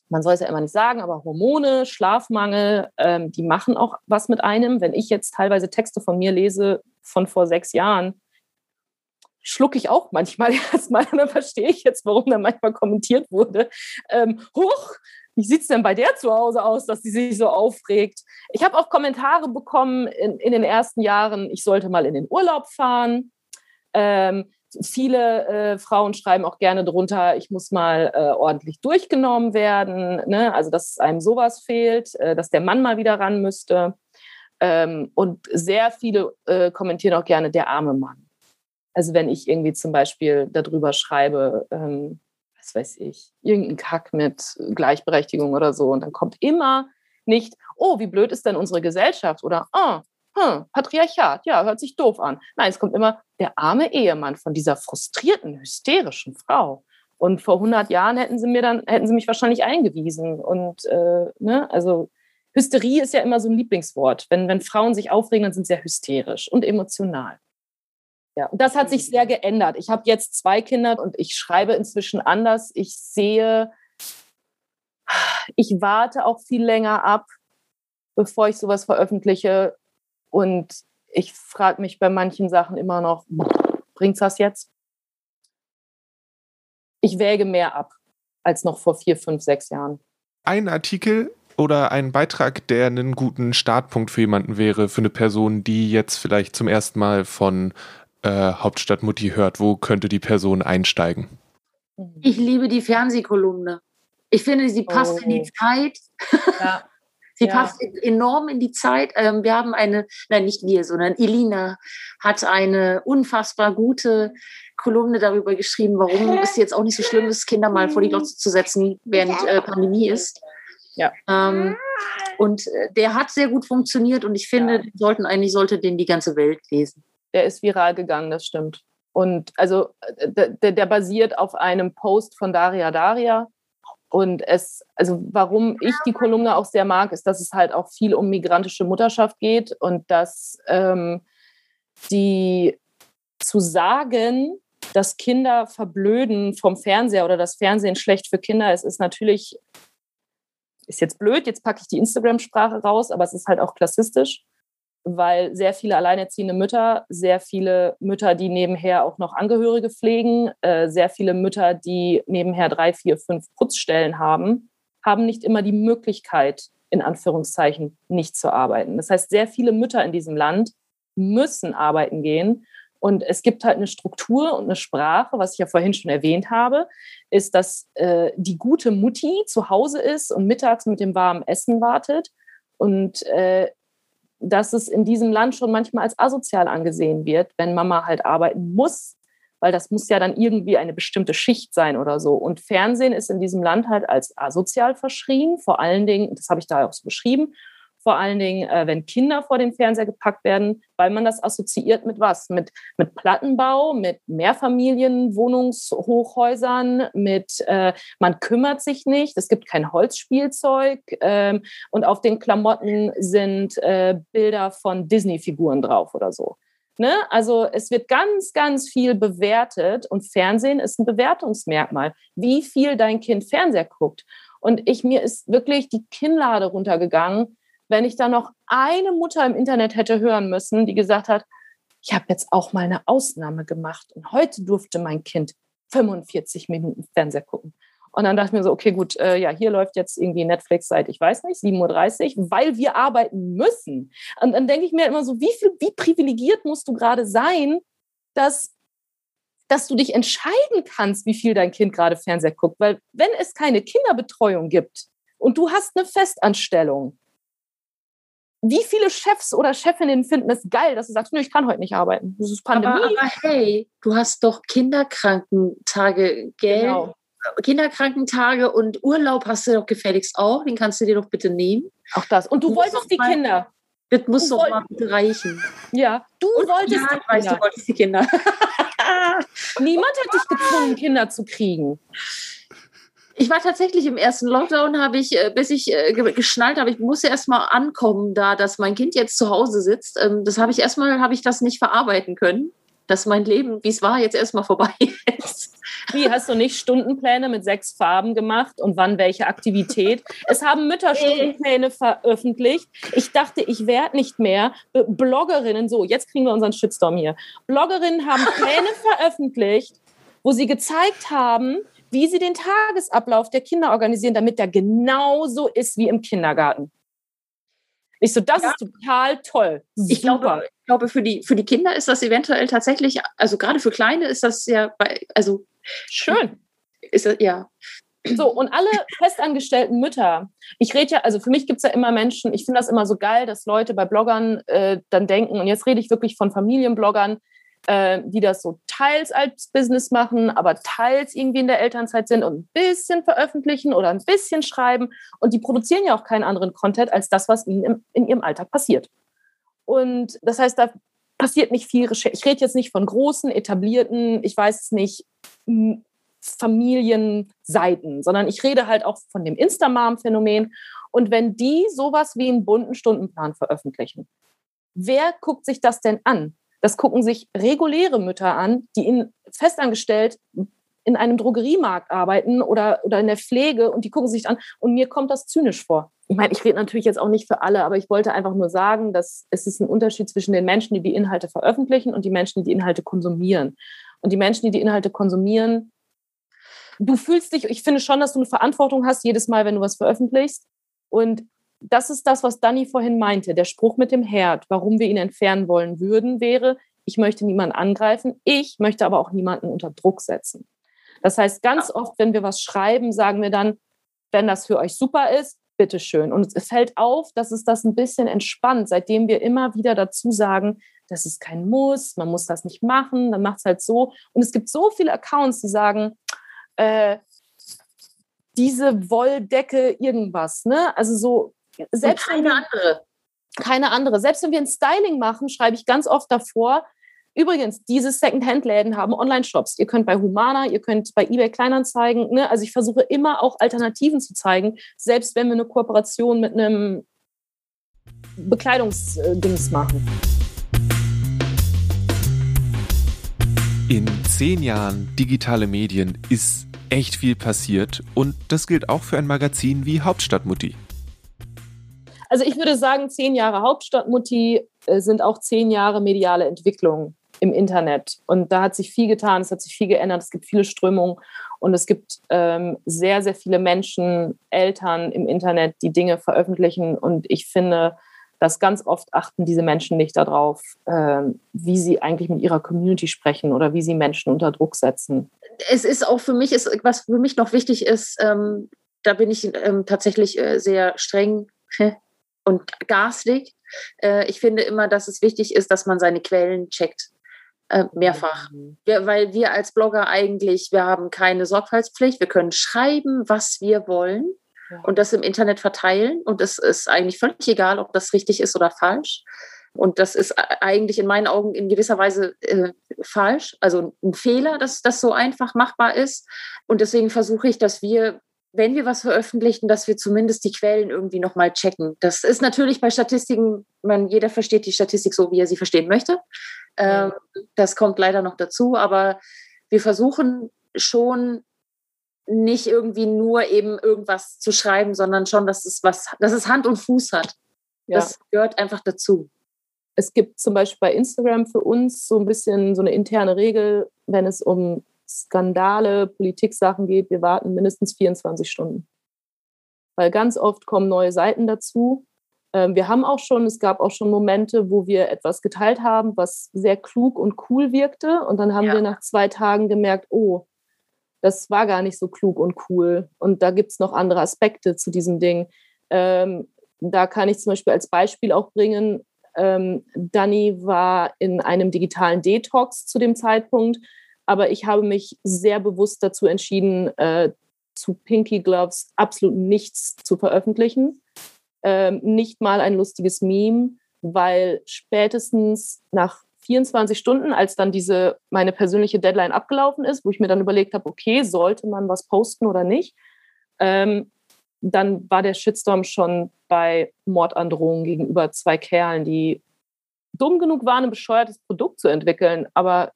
man soll es ja immer nicht sagen, aber Hormone, Schlafmangel, ähm, die machen auch was mit einem. Wenn ich jetzt teilweise Texte von mir lese von vor sechs Jahren, schlucke ich auch manchmal erstmal und dann verstehe ich jetzt, warum da manchmal kommentiert wurde. Ähm, Huch, wie sieht es denn bei der zu Hause aus, dass sie sich so aufregt? Ich habe auch Kommentare bekommen in, in, den ersten Jahren, ich sollte mal in den Urlaub fahren. Ähm, viele äh, Frauen schreiben auch gerne drunter, ich muss mal äh, ordentlich durchgenommen werden. Ne? Also, dass einem sowas fehlt, äh, dass der Mann mal wieder ran müsste. Ähm, und sehr viele äh, kommentieren auch gerne der arme Mann. Also wenn ich irgendwie zum Beispiel darüber schreibe, ähm, was weiß ich, irgendein Kack mit Gleichberechtigung oder so. Und dann kommt immer nicht, oh, wie blöd ist denn unsere Gesellschaft? Oder, oh, hm, Patriarchat, ja, hört sich doof an. Nein, es kommt immer der arme Ehemann von dieser frustrierten, hysterischen Frau. Und vor 100 Jahren hätten sie mir dann, hätten sie mich wahrscheinlich eingewiesen. Und, äh, ne, also Hysterie ist ja immer so ein Lieblingswort. Wenn, wenn Frauen sich aufregen, dann sind sie ja hysterisch und emotional. Ja, und das hat sich sehr geändert. Ich habe jetzt zwei Kinder und ich schreibe inzwischen anders. Ich sehe, ich warte auch viel länger ab, bevor ich sowas veröffentliche. Und ich frage mich bei manchen Sachen immer noch, bringt's das jetzt? Ich wäge mehr ab als noch vor vier, fünf, sechs Jahren. Ein Artikel oder ein Beitrag, der einen guten Startpunkt für jemanden wäre, für eine Person, die jetzt vielleicht zum ersten Mal von äh, Hauptstadt Mutti hört, wo könnte die Person einsteigen? Ich liebe die Fernsehkolumne. Ich finde, sie passt oh. in die oh. Zeit. Ja. sie ja. passt enorm in die Zeit. Ähm, wir haben eine, nein, nicht wir, sondern Elina hat eine unfassbar gute Kolumne darüber geschrieben, warum es jetzt auch nicht so schlimm ist, Kinder mal vor die Glotze zu setzen, während äh, Pandemie ist. Ja. Ähm, und äh, der hat sehr gut funktioniert und ich finde, ja. sollten eigentlich sollte den die ganze Welt lesen. Der ist viral gegangen, das stimmt. Und also äh, der, der basiert auf einem Post von Daria Daria. Und es, also warum ich die Kolumne auch sehr mag, ist, dass es halt auch viel um migrantische Mutterschaft geht und dass ähm, die zu sagen, dass Kinder verblöden vom Fernseher oder das Fernsehen schlecht für Kinder ist, ist natürlich, ist jetzt blöd, jetzt packe ich die Instagram-Sprache raus, aber es ist halt auch klassistisch weil sehr viele alleinerziehende Mütter, sehr viele Mütter, die nebenher auch noch Angehörige pflegen, äh, sehr viele Mütter, die nebenher drei, vier, fünf Putzstellen haben, haben nicht immer die Möglichkeit, in Anführungszeichen, nicht zu arbeiten. Das heißt, sehr viele Mütter in diesem Land müssen arbeiten gehen. Und es gibt halt eine Struktur und eine Sprache, was ich ja vorhin schon erwähnt habe, ist, dass äh, die gute Mutti zu Hause ist und mittags mit dem warmen Essen wartet und äh, dass es in diesem Land schon manchmal als asozial angesehen wird, wenn Mama halt arbeiten muss, weil das muss ja dann irgendwie eine bestimmte Schicht sein oder so. Und Fernsehen ist in diesem Land halt als asozial verschrien, vor allen Dingen, das habe ich da auch so beschrieben, vor allen Dingen, äh, wenn Kinder vor den Fernseher gepackt werden, weil man das assoziiert mit was? Mit, mit Plattenbau, mit Mehrfamilienwohnungshochhäusern, mit äh, man kümmert sich nicht, es gibt kein Holzspielzeug ähm, und auf den Klamotten sind äh, Bilder von Disney-Figuren drauf oder so. Ne? Also es wird ganz, ganz viel bewertet und Fernsehen ist ein Bewertungsmerkmal, wie viel dein Kind Fernseher guckt. Und ich mir ist wirklich die Kinnlade runtergegangen, wenn ich da noch eine Mutter im Internet hätte hören müssen, die gesagt hat, ich habe jetzt auch mal eine Ausnahme gemacht und heute durfte mein Kind 45 Minuten Fernseher gucken. Und dann dachte ich mir so, okay, gut, äh, ja, hier läuft jetzt irgendwie Netflix seit, ich weiß nicht, 7.30 Uhr, weil wir arbeiten müssen. Und dann denke ich mir immer so, wie viel, wie privilegiert musst du gerade sein, dass, dass du dich entscheiden kannst, wie viel dein Kind gerade Fernseher guckt. Weil wenn es keine Kinderbetreuung gibt und du hast eine Festanstellung, wie viele Chefs oder Chefinnen finden es geil, dass du sagst, nö, ich kann heute nicht arbeiten. Das ist Pandemie. Aber, aber hey, du hast doch Kinderkrankentage, Geld. Genau. Kinderkrankentage und Urlaub hast du doch gefälligst auch. Den kannst du dir doch bitte nehmen. Auch das. Und du, du wolltest die mal, Kinder. Das muss doch mal reichen. Ja, du und wolltest ja, die Kinder. Weißt, du wolltest die Kinder. Niemand hat dich gezwungen, Kinder zu kriegen. Ich war tatsächlich im ersten Lockdown, habe ich, äh, bis ich äh, geschnallt habe, ich musste erstmal ankommen, da dass mein Kind jetzt zu Hause sitzt. Ähm, das habe ich erstmal, habe ich das nicht verarbeiten können, dass mein Leben, wie es war, jetzt erstmal vorbei ist. Wie hast du nicht Stundenpläne mit sechs Farben gemacht und wann welche Aktivität? Es haben Mütter Stundenpläne veröffentlicht. Ich dachte, ich werde nicht mehr. Bloggerinnen, so, jetzt kriegen wir unseren Shitstorm hier. Bloggerinnen haben Pläne veröffentlicht, wo sie gezeigt haben, wie sie den Tagesablauf der Kinder organisieren, damit der genauso ist wie im Kindergarten. Ich so, das ja. ist total toll. Ich glaube, ich glaube, für die, für die Kinder ist das eventuell tatsächlich, also gerade für Kleine ist das ja, also schön. Ist das, ja. So, und alle festangestellten Mütter, ich rede ja, also für mich gibt es ja immer Menschen, ich finde das immer so geil, dass Leute bei Bloggern äh, dann denken, und jetzt rede ich wirklich von Familienbloggern, äh, die das so teils als Business machen, aber teils irgendwie in der Elternzeit sind und ein bisschen veröffentlichen oder ein bisschen schreiben. Und die produzieren ja auch keinen anderen Content als das, was ihnen im, in ihrem Alltag passiert. Und das heißt, da passiert nicht viel Recherche. Ich rede jetzt nicht von großen, etablierten, ich weiß es nicht, Familienseiten, sondern ich rede halt auch von dem Instamam-Phänomen. Und wenn die sowas wie einen bunten Stundenplan veröffentlichen, wer guckt sich das denn an? Das gucken sich reguläre Mütter an, die in, festangestellt in einem Drogeriemarkt arbeiten oder, oder in der Pflege und die gucken sich an und mir kommt das zynisch vor. Ich meine, ich rede natürlich jetzt auch nicht für alle, aber ich wollte einfach nur sagen, dass es ist ein Unterschied zwischen den Menschen, die die Inhalte veröffentlichen und die Menschen, die die Inhalte konsumieren. Und die Menschen, die die Inhalte konsumieren, du fühlst dich, ich finde schon, dass du eine Verantwortung hast jedes Mal, wenn du was veröffentlichst. Und das ist das, was Danny vorhin meinte. Der Spruch mit dem Herd, warum wir ihn entfernen wollen würden, wäre, ich möchte niemanden angreifen, ich möchte aber auch niemanden unter Druck setzen. Das heißt, ganz oft, wenn wir was schreiben, sagen wir dann, wenn das für euch super ist, bitteschön. Und es fällt auf, dass es das ein bisschen entspannt, seitdem wir immer wieder dazu sagen, das ist kein Muss, man muss das nicht machen, dann macht es halt so. Und es gibt so viele Accounts, die sagen, äh, diese Wolldecke irgendwas, ne? Also so selbst keine andere. Keine andere. Selbst wenn wir ein Styling machen, schreibe ich ganz oft davor, Übrigens, diese Second-Hand-Läden haben Online-Shops. Ihr könnt bei Humana, ihr könnt bei eBay Kleinanzeigen. Ne? Also ich versuche immer auch Alternativen zu zeigen, selbst wenn wir eine Kooperation mit einem Bekleidungsdings machen. In zehn Jahren digitale Medien ist echt viel passiert und das gilt auch für ein Magazin wie Hauptstadtmutti. Also ich würde sagen, zehn Jahre Hauptstadtmutti äh, sind auch zehn Jahre mediale Entwicklung im Internet. Und da hat sich viel getan, es hat sich viel geändert, es gibt viele Strömungen und es gibt ähm, sehr, sehr viele Menschen, Eltern im Internet, die Dinge veröffentlichen. Und ich finde, dass ganz oft achten diese Menschen nicht darauf, ähm, wie sie eigentlich mit ihrer Community sprechen oder wie sie Menschen unter Druck setzen. Es ist auch für mich, ist, was für mich noch wichtig ist, ähm, da bin ich ähm, tatsächlich äh, sehr streng und garstig. Äh, ich finde immer, dass es wichtig ist, dass man seine Quellen checkt. Äh, mehrfach. Mhm. Wir, weil wir als Blogger eigentlich, wir haben keine Sorgfaltspflicht, wir können schreiben, was wir wollen ja. und das im Internet verteilen. Und es ist eigentlich völlig egal, ob das richtig ist oder falsch. Und das ist eigentlich in meinen Augen in gewisser Weise äh, falsch, also ein Fehler, dass das so einfach machbar ist. Und deswegen versuche ich, dass wir wenn wir was veröffentlichen, dass wir zumindest die Quellen irgendwie nochmal checken. Das ist natürlich bei Statistiken, man, jeder versteht die Statistik so, wie er sie verstehen möchte. Ähm, das kommt leider noch dazu, aber wir versuchen schon nicht irgendwie nur eben irgendwas zu schreiben, sondern schon, dass es was, dass es Hand und Fuß hat. Ja. Das gehört einfach dazu. Es gibt zum Beispiel bei Instagram für uns so ein bisschen so eine interne Regel, wenn es um Skandale, Politik-Sachen geht, wir warten mindestens 24 Stunden. Weil ganz oft kommen neue Seiten dazu. Ähm, wir haben auch schon, es gab auch schon Momente, wo wir etwas geteilt haben, was sehr klug und cool wirkte. Und dann haben ja. wir nach zwei Tagen gemerkt, oh, das war gar nicht so klug und cool. Und da gibt es noch andere Aspekte zu diesem Ding. Ähm, da kann ich zum Beispiel als Beispiel auch bringen, ähm, Dani war in einem digitalen Detox zu dem Zeitpunkt aber ich habe mich sehr bewusst dazu entschieden, äh, zu Pinky Gloves absolut nichts zu veröffentlichen. Ähm, nicht mal ein lustiges Meme, weil spätestens nach 24 Stunden, als dann diese meine persönliche Deadline abgelaufen ist, wo ich mir dann überlegt habe, okay, sollte man was posten oder nicht, ähm, dann war der Shitstorm schon bei Mordandrohungen gegenüber zwei Kerlen, die dumm genug waren, ein bescheuertes Produkt zu entwickeln, aber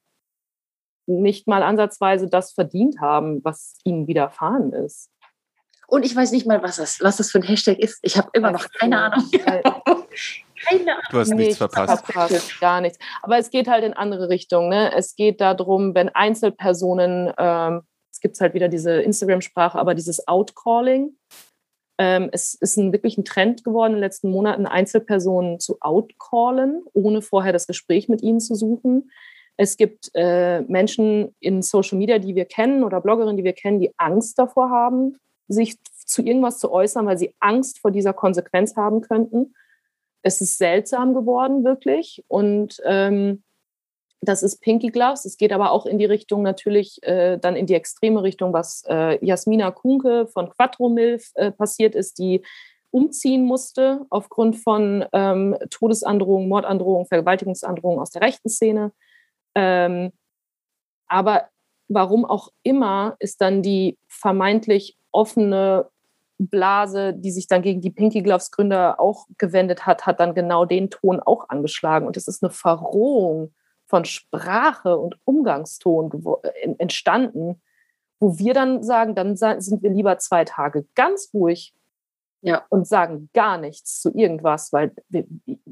nicht mal ansatzweise das verdient haben, was ihnen widerfahren ist. Und ich weiß nicht mal, was das, was das für ein Hashtag ist. Ich habe immer noch keine Ahnung. keine Ahnung. Du hast nichts, nichts verpasst. verpasst. Gar nichts. Aber es geht halt in andere Richtungen. Ne? Es geht darum, wenn Einzelpersonen, ähm, es gibt halt wieder diese Instagram-Sprache, aber dieses Outcalling, ähm, es ist ein, wirklich ein Trend geworden in den letzten Monaten, Einzelpersonen zu outcallen, ohne vorher das Gespräch mit ihnen zu suchen. Es gibt äh, Menschen in Social Media, die wir kennen oder Bloggerinnen, die wir kennen, die Angst davor haben, sich zu irgendwas zu äußern, weil sie Angst vor dieser Konsequenz haben könnten. Es ist seltsam geworden, wirklich. Und ähm, das ist Pinky Gloves. Es geht aber auch in die Richtung natürlich, äh, dann in die extreme Richtung, was äh, Jasmina Kunke von Quattro Milf äh, passiert ist, die umziehen musste aufgrund von ähm, Todesandrohungen, Mordandrohungen, Vergewaltigungsandrohungen aus der rechten Szene. Ähm, aber warum auch immer ist dann die vermeintlich offene Blase, die sich dann gegen die Pinky Gloves Gründer auch gewendet hat, hat dann genau den Ton auch angeschlagen. Und es ist eine Verrohung von Sprache und Umgangston entstanden, wo wir dann sagen, dann sind wir lieber zwei Tage ganz ruhig ja. und sagen gar nichts zu irgendwas, weil wir,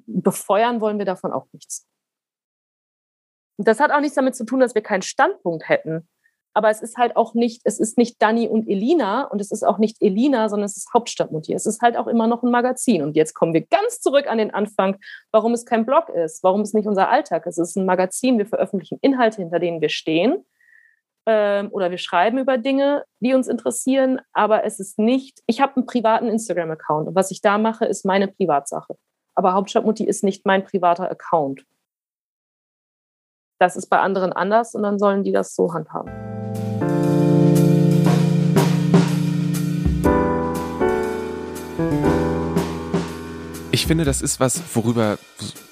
befeuern wollen wir davon auch nichts. Das hat auch nichts damit zu tun, dass wir keinen Standpunkt hätten. Aber es ist halt auch nicht, es ist nicht Dani und Elina und es ist auch nicht Elina, sondern es ist Hauptstadtmutti. Es ist halt auch immer noch ein Magazin. Und jetzt kommen wir ganz zurück an den Anfang, warum es kein Blog ist, warum es nicht unser Alltag ist. Es ist ein Magazin, wir veröffentlichen Inhalte, hinter denen wir stehen. ähm, oder wir schreiben über Dinge, die uns interessieren, aber es ist nicht, ich habe einen privaten Instagram-Account und was ich da mache, ist meine Privatsache. Aber Hauptstadtmutti ist nicht mein privater Account. Das ist bei anderen anders und dann sollen die das so handhaben. Ich finde, das ist was, worüber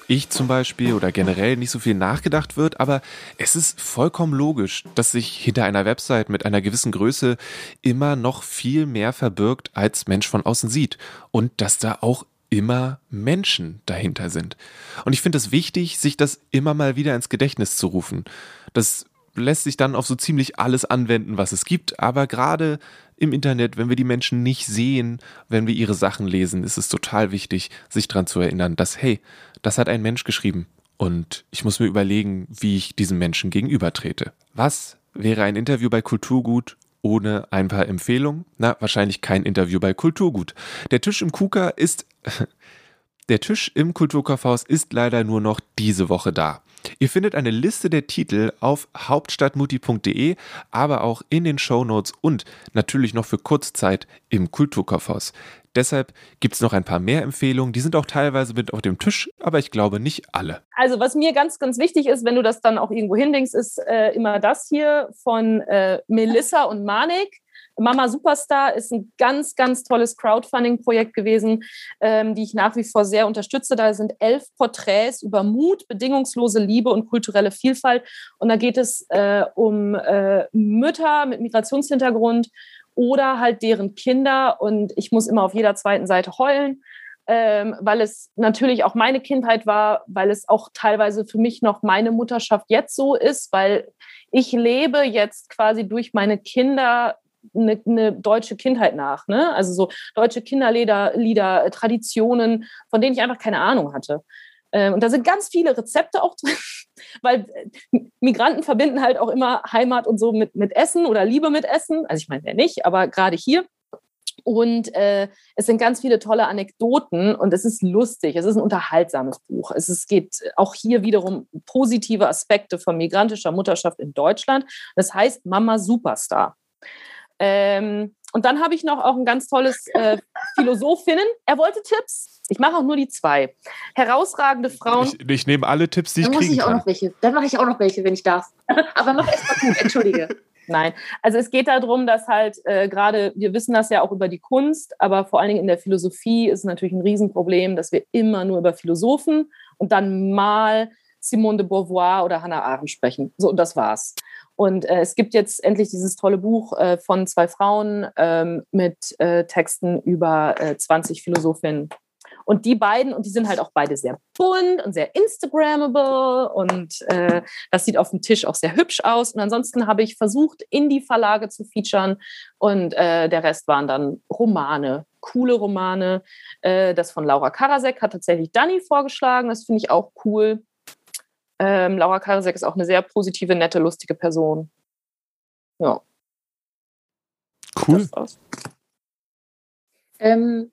ich zum Beispiel oder generell nicht so viel nachgedacht wird, aber es ist vollkommen logisch, dass sich hinter einer Website mit einer gewissen Größe immer noch viel mehr verbirgt, als Mensch von außen sieht. Und dass da auch immer Menschen dahinter sind. Und ich finde es wichtig, sich das immer mal wieder ins Gedächtnis zu rufen. Das lässt sich dann auf so ziemlich alles anwenden, was es gibt, aber gerade im Internet, wenn wir die Menschen nicht sehen, wenn wir ihre Sachen lesen, ist es total wichtig, sich daran zu erinnern, dass, hey, das hat ein Mensch geschrieben und ich muss mir überlegen, wie ich diesem Menschen gegenübertrete. Was wäre ein Interview bei Kulturgut ohne ein paar Empfehlungen? Na, wahrscheinlich kein Interview bei Kulturgut. Der Tisch im KUKA ist Der Tisch im Kulturkaufhaus ist leider nur noch diese Woche da. Ihr findet eine Liste der Titel auf hauptstadtmutti.de, aber auch in den Shownotes und natürlich noch für Kurzzeit im Kulturkaufhaus. Deshalb gibt es noch ein paar mehr Empfehlungen. Die sind auch teilweise mit auf dem Tisch, aber ich glaube nicht alle. Also was mir ganz, ganz wichtig ist, wenn du das dann auch irgendwo hindenkst, ist äh, immer das hier von äh, Melissa und Manik. Mama Superstar ist ein ganz, ganz tolles Crowdfunding-Projekt gewesen, ähm, die ich nach wie vor sehr unterstütze. Da sind elf Porträts über Mut, bedingungslose Liebe und kulturelle Vielfalt. Und da geht es äh, um äh, Mütter mit Migrationshintergrund oder halt deren Kinder. Und ich muss immer auf jeder zweiten Seite heulen. Ähm, weil es natürlich auch meine Kindheit war, weil es auch teilweise für mich noch meine Mutterschaft jetzt so ist, weil ich lebe jetzt quasi durch meine Kinder eine, eine deutsche Kindheit nach. Ne? Also so deutsche Kinderlieder, Lieder, Traditionen, von denen ich einfach keine Ahnung hatte. Ähm, und da sind ganz viele Rezepte auch drin, weil äh, Migranten verbinden halt auch immer Heimat und so mit, mit Essen oder Liebe mit Essen. Also ich meine, wer nicht, aber gerade hier. Und äh, es sind ganz viele tolle Anekdoten und es ist lustig. Es ist ein unterhaltsames Buch. Es ist, geht auch hier wiederum positive Aspekte von migrantischer Mutterschaft in Deutschland. Das heißt Mama Superstar. Ähm, und dann habe ich noch auch ein ganz tolles äh, Philosophinnen. Er wollte Tipps. Ich mache auch nur die zwei. Herausragende Frauen. Ich, ich nehme alle Tipps, die ich Dann kriegen muss ich kann. auch noch welche. Dann mache ich auch noch welche, wenn ich darf. Aber mach erst mal gut, entschuldige. Nein, also es geht darum, dass halt äh, gerade, wir wissen das ja auch über die Kunst, aber vor allen Dingen in der Philosophie ist es natürlich ein Riesenproblem, dass wir immer nur über Philosophen und dann mal Simone de Beauvoir oder Hannah Arendt sprechen. So, und das war's. Und äh, es gibt jetzt endlich dieses tolle Buch äh, von zwei Frauen ähm, mit äh, Texten über 20 äh, Philosophinnen. Und die beiden, und die sind halt auch beide sehr bunt und sehr Instagrammable und äh, das sieht auf dem Tisch auch sehr hübsch aus. Und ansonsten habe ich versucht, Indie-Verlage zu featuren und äh, der Rest waren dann Romane, coole Romane. das von Laura Karasek hat tatsächlich Dani vorgeschlagen, das finde ich auch cool. Ähm, Laura Karasek ist auch eine sehr positive, nette, lustige Person. Ja. Cool. Ähm,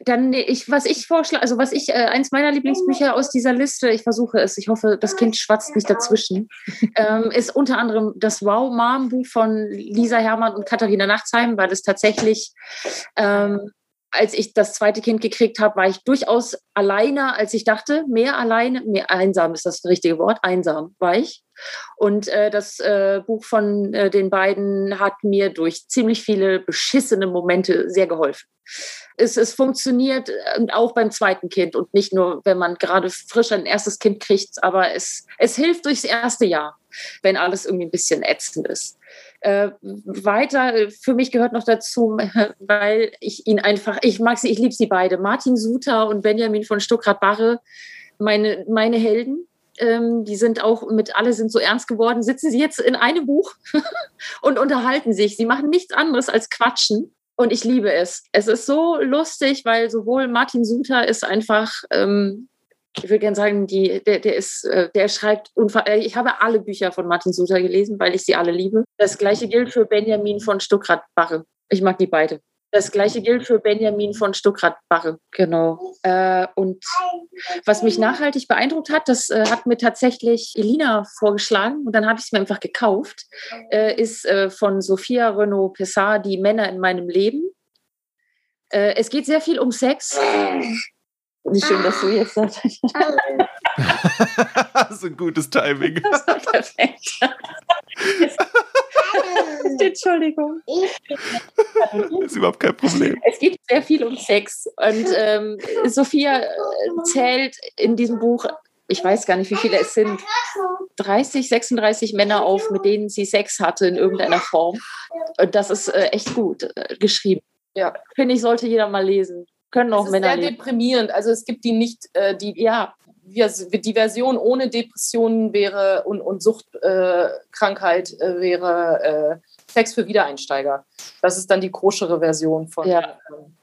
dann ich, was ich vorschlage, also was ich, äh, eins meiner Lieblingsbücher aus dieser Liste, ich versuche es, ich hoffe, das Kind schwatzt nicht dazwischen, ähm, ist unter anderem das Wow Mom Buch von Lisa Herrmann und Katharina Nachtsheim, weil es tatsächlich ähm, als ich das zweite Kind gekriegt habe, war ich durchaus alleiner, als ich dachte. Mehr alleine, mehr einsam ist das richtige Wort. Einsam war ich. Und äh, das äh, Buch von äh, den beiden hat mir durch ziemlich viele beschissene Momente sehr geholfen. Es, es funktioniert äh, auch beim zweiten Kind und nicht nur, wenn man gerade frisch ein erstes Kind kriegt, aber es, es hilft durchs erste Jahr, wenn alles irgendwie ein bisschen ätzend ist. Äh, weiter, für mich gehört noch dazu, weil ich ihn einfach, ich mag sie, ich liebe sie beide. Martin Suter und Benjamin von Stuckrad-Barre, meine, meine Helden. Ähm, die sind auch mit alle sind so ernst geworden, sitzen sie jetzt in einem Buch und unterhalten sich. Sie machen nichts anderes als quatschen. Und ich liebe es. Es ist so lustig, weil sowohl Martin Suter ist einfach ähm, ich würde gerne sagen, die, der, der ist, äh, der schreibt äh, Ich habe alle Bücher von Martin Suter gelesen, weil ich sie alle liebe. Das gleiche gilt für Benjamin von Stuckrad-Barre. Ich mag die beide. Das gleiche gilt für Benjamin von Stuckrad-Barre, genau. Äh, und was mich nachhaltig beeindruckt hat, das hat mir tatsächlich Elina vorgeschlagen und dann habe ich es mir einfach gekauft, ist von Sophia Renaud Pessard, Die Männer in meinem Leben. Es geht sehr viel um Sex. Nicht schön, dass du jetzt sagst. das ist ein gutes Timing. Das war perfekt. Entschuldigung. Das ist überhaupt kein Problem. Es geht sehr viel um Sex. Und ähm, Sophia äh, zählt in diesem Buch, ich weiß gar nicht, wie viele es sind, 30, 36 Männer auf, mit denen sie Sex hatte in irgendeiner Form. Und das ist äh, echt gut äh, geschrieben. Ja, finde ich, sollte jeder mal lesen. Können auch Männer. Das ist sehr lesen. deprimierend. Also es gibt die nicht, äh, die, ja, die Version ohne Depressionen wäre und, und Suchtkrankheit äh, wäre äh, Sex für Wiedereinsteiger. Das ist dann die koschere Version von. Ja. Ähm,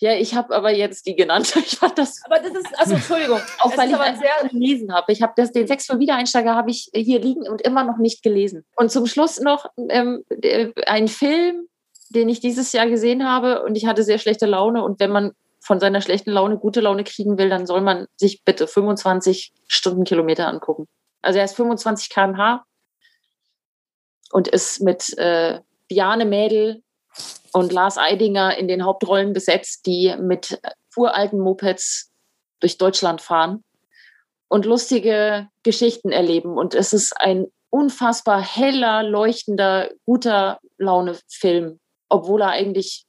ja, ich habe aber jetzt die genannt. Ich fand das. Aber das ist, also Entschuldigung, auch weil ich aber sehr gelesen habe. Ich habe das, den Sex für Wiedereinsteiger habe ich hier liegen und immer noch nicht gelesen. Und zum Schluss noch ähm, ein Film, den ich dieses Jahr gesehen habe und ich hatte sehr schlechte Laune. Und wenn man von seiner schlechten Laune gute Laune kriegen will, dann soll man sich bitte 25 Stundenkilometer angucken. Also er ist 25 km/h und ist mit äh, Biane Mädel und Lars Eidinger in den Hauptrollen besetzt, die mit uralten Mopeds durch Deutschland fahren und lustige Geschichten erleben. Und es ist ein unfassbar heller, leuchtender, guter Laune-Film, obwohl er eigentlich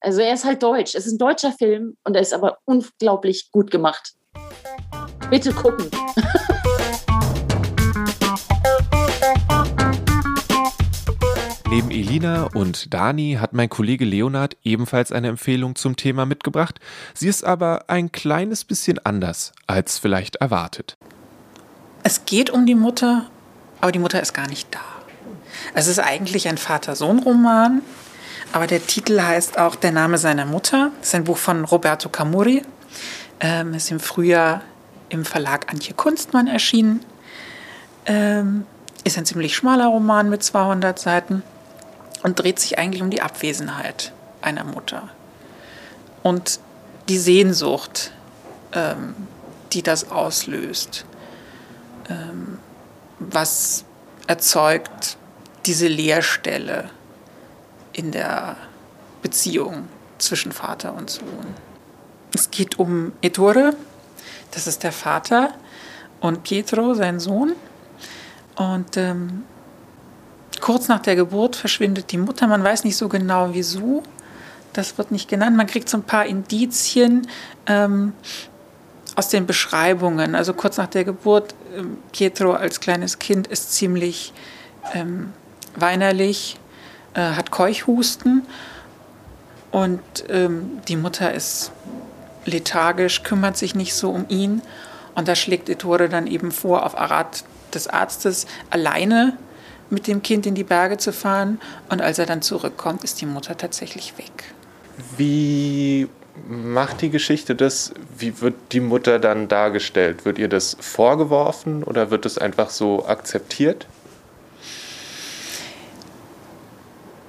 also er ist halt deutsch. Es ist ein deutscher Film und er ist aber unglaublich gut gemacht. Bitte gucken. Neben Elina und Dani hat mein Kollege Leonard ebenfalls eine Empfehlung zum Thema mitgebracht. Sie ist aber ein kleines bisschen anders als vielleicht erwartet. Es geht um die Mutter, aber die Mutter ist gar nicht da. Es ist eigentlich ein Vater-Sohn-Roman aber der Titel heißt auch Der Name seiner Mutter. Das ist ein Buch von Roberto Camuri. Ähm, ist im Frühjahr im Verlag Antje Kunstmann erschienen. Ähm, ist ein ziemlich schmaler Roman mit 200 Seiten und dreht sich eigentlich um die Abwesenheit einer Mutter. Und die Sehnsucht, ähm, die das auslöst. Ähm, was erzeugt diese Leerstelle in der Beziehung zwischen Vater und Sohn. Es geht um Ettore, das ist der Vater, und Pietro, sein Sohn. Und ähm, kurz nach der Geburt verschwindet die Mutter. Man weiß nicht so genau wieso. Das wird nicht genannt. Man kriegt so ein paar Indizien ähm, aus den Beschreibungen. Also kurz nach der Geburt, ähm, Pietro als kleines Kind ist ziemlich ähm, weinerlich äh, hat Keuchhusten und ähm, die Mutter ist lethargisch, kümmert sich nicht so um ihn. Und da schlägt Ettore dann eben vor, auf Arat des Arztes alleine mit dem Kind in die Berge zu fahren. Und als er dann zurückkommt, ist die Mutter tatsächlich weg. Wie macht die Geschichte das? Wie wird die Mutter dann dargestellt? Wird ihr das vorgeworfen oder wird es einfach so akzeptiert?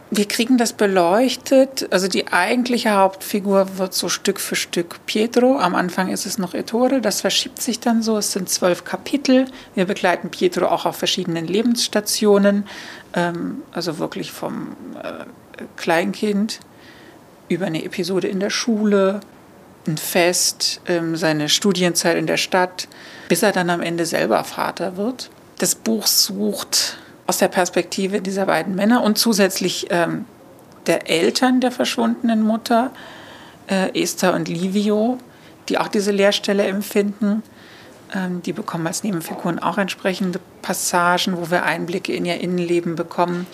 Wir kriegen das beleuchtet. Also die eigentliche Hauptfigur wird so Stück für Stück Pietro. Am Anfang ist es noch Ettore. Das verschiebt sich dann so. Es sind zwölf Kapitel. Wir begleiten Pietro auch auf verschiedenen Lebensstationen. Ähm, also wirklich vom äh, Kleinkind über eine Episode in der Schule, ein Fest, ähm, seine Studienzeit in der Stadt, bis er dann am Ende selber Vater wird. Das Buch sucht aus der Perspektive dieser beiden Männer und zusätzlich ähm, der Eltern der verschwundenen Mutter, äh, Esther und Livio, die auch diese Leerstelle empfinden. Ähm, die bekommen als Nebenfiguren auch entsprechende Passagen, wo wir Einblicke in ihr Innenleben bekommen.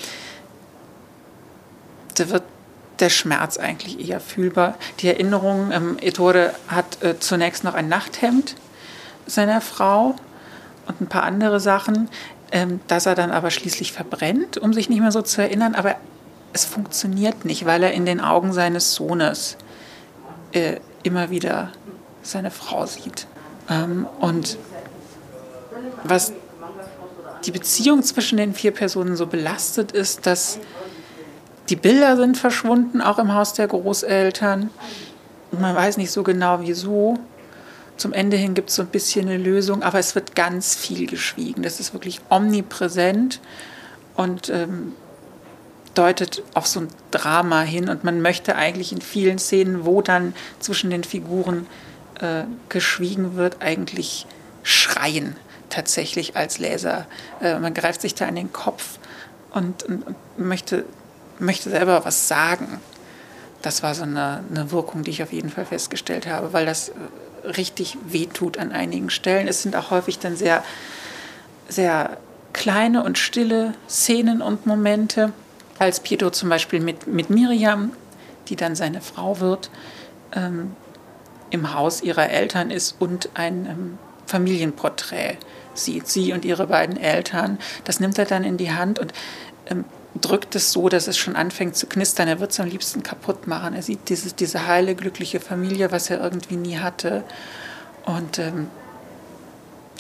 Da wird der Schmerz eigentlich eher fühlbar. Die Erinnerung, ähm, Ettore hat äh, zunächst noch ein Nachthemd seiner Frau und ein paar andere Sachen ähm, dass er dann aber schließlich verbrennt, um sich nicht mehr so zu erinnern. Aber es funktioniert nicht, weil er in den Augen seines Sohnes äh, immer wieder seine Frau sieht. Ähm, und was die Beziehung zwischen den vier Personen so belastet ist, dass Die Bilder sind verschwunden, auch im Haus der Großeltern. Man weiß nicht so genau wieso. Zum Ende hin gibt es so ein bisschen eine Lösung, aber es wird ganz viel geschwiegen. Das ist wirklich omnipräsent und ähm, deutet auf so ein Drama hin. Und man möchte eigentlich in vielen Szenen, wo dann zwischen den Figuren äh, geschwiegen wird, eigentlich schreien tatsächlich als Leser. Äh, man greift sich da an den Kopf und, und, und möchte, möchte selber was sagen. Das war so eine, eine Wirkung, die ich auf jeden Fall festgestellt habe, weil das äh, richtig wehtut an einigen Stellen. Es sind auch häufig dann sehr, sehr kleine und stille Szenen und Momente, als Pietro zum Beispiel mit, mit Miriam, die dann seine Frau wird, ähm, im Haus ihrer Eltern ist und ein ähm, Familienporträt sieht, sie und ihre beiden Eltern. Das nimmt er dann in die Hand und ähm, drückt es so, dass es schon anfängt zu knistern. Er wird es am liebsten kaputt machen. Er sieht dieses, diese heile, glückliche Familie, was er irgendwie nie hatte. Und ähm,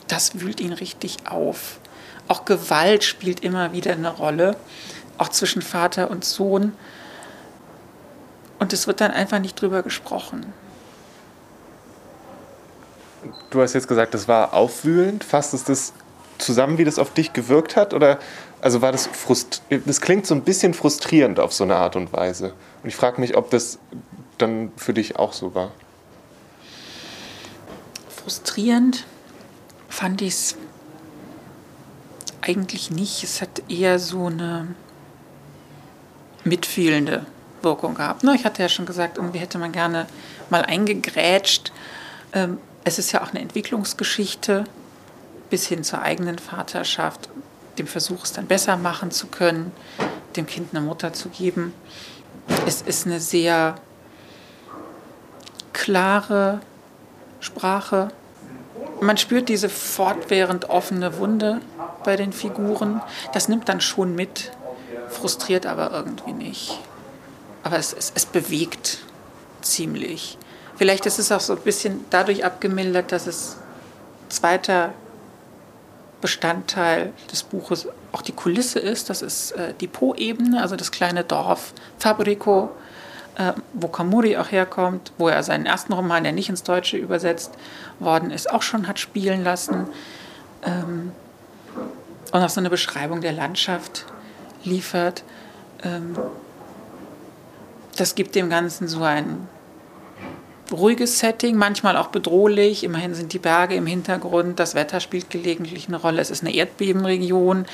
das wühlt ihn richtig auf. Auch Gewalt spielt immer wieder eine Rolle, auch zwischen Vater und Sohn. Und es wird dann einfach nicht drüber gesprochen. Du hast jetzt gesagt, das war aufwühlend. Fasst es das zusammen, wie das auf dich gewirkt hat? Oder also war das frustrierend? Das klingt so ein bisschen frustrierend auf so eine Art und Weise. Und ich frage mich, ob das dann für dich auch so war. Frustrierend fand ich es eigentlich nicht. Es hat eher so eine mitfühlende Wirkung gehabt. Ne, ich hatte ja schon gesagt, irgendwie hätte man gerne mal eingegrätscht. Ähm, es ist ja auch eine Entwicklungsgeschichte bis hin zur eigenen Vaterschaft, dem Versuch, es dann besser machen zu können, dem Kind eine Mutter zu geben. Es ist eine sehr klare Sprache. Man spürt diese fortwährend offene Wunde bei den Figuren. Das nimmt dann schon mit, frustriert aber irgendwie nicht. Aber es, es, es bewegt ziemlich. Vielleicht ist es auch so ein bisschen dadurch abgemildert, dass es zweiter Bestandteil des Buches auch die Kulisse ist. Das ist äh, die Po-Ebene, also das kleine Dorf Fabrico, äh, wo Kamuri auch herkommt, wo er seinen ersten Roman, der nicht ins Deutsche übersetzt worden ist, auch schon hat spielen lassen. Ähm, und auch so eine Beschreibung der Landschaft liefert. Ähm, das gibt dem Ganzen so ein ruhiges Setting, manchmal auch bedrohlich. Immerhin sind die Berge im Hintergrund, das Wetter spielt gelegentlich eine Rolle. Es ist eine Erdbebenregion.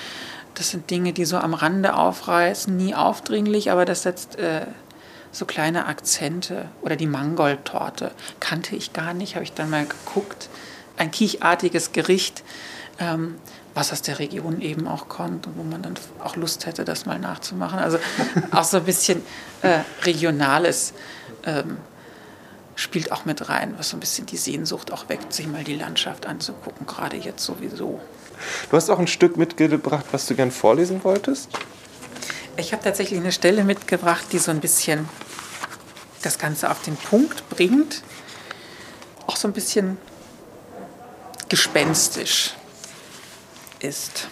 Das sind Dinge, die so am Rande aufreißen, nie aufdringlich, aber das setzt äh, so kleine Akzente. Oder die Mangoldtorte kannte ich gar nicht, habe ich dann mal geguckt. Ein kiechartiges Gericht, ähm, was aus der Region eben auch kommt und wo man dann auch Lust hätte, das mal nachzumachen. Also auch so ein bisschen äh, Regionales. Ähm, spielt auch mit rein, was so ein bisschen die Sehnsucht auch weckt, sich mal die Landschaft anzugucken, gerade jetzt sowieso. Du hast auch ein Stück mitgebracht, was du gern vorlesen wolltest? Ich habe tatsächlich eine Stelle mitgebracht, die so ein bisschen das Ganze auf den Punkt bringt. Auch so ein bisschen gespenstisch ist.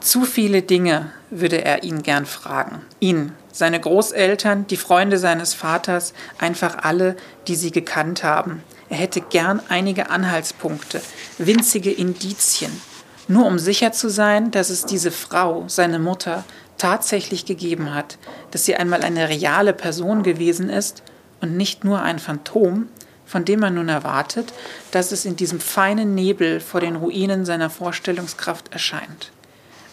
Zu viele Dinge würde er ihn gern fragen. Ihn, seine Großeltern, die Freunde seines Vaters, einfach alle, die sie gekannt haben. Er hätte gern einige Anhaltspunkte, winzige Indizien, nur um sicher zu sein, dass es diese Frau, seine Mutter, tatsächlich gegeben hat, dass sie einmal eine reale Person gewesen ist und nicht nur ein Phantom, von dem man nun erwartet, dass es in diesem feinen Nebel vor den Ruinen seiner Vorstellungskraft erscheint.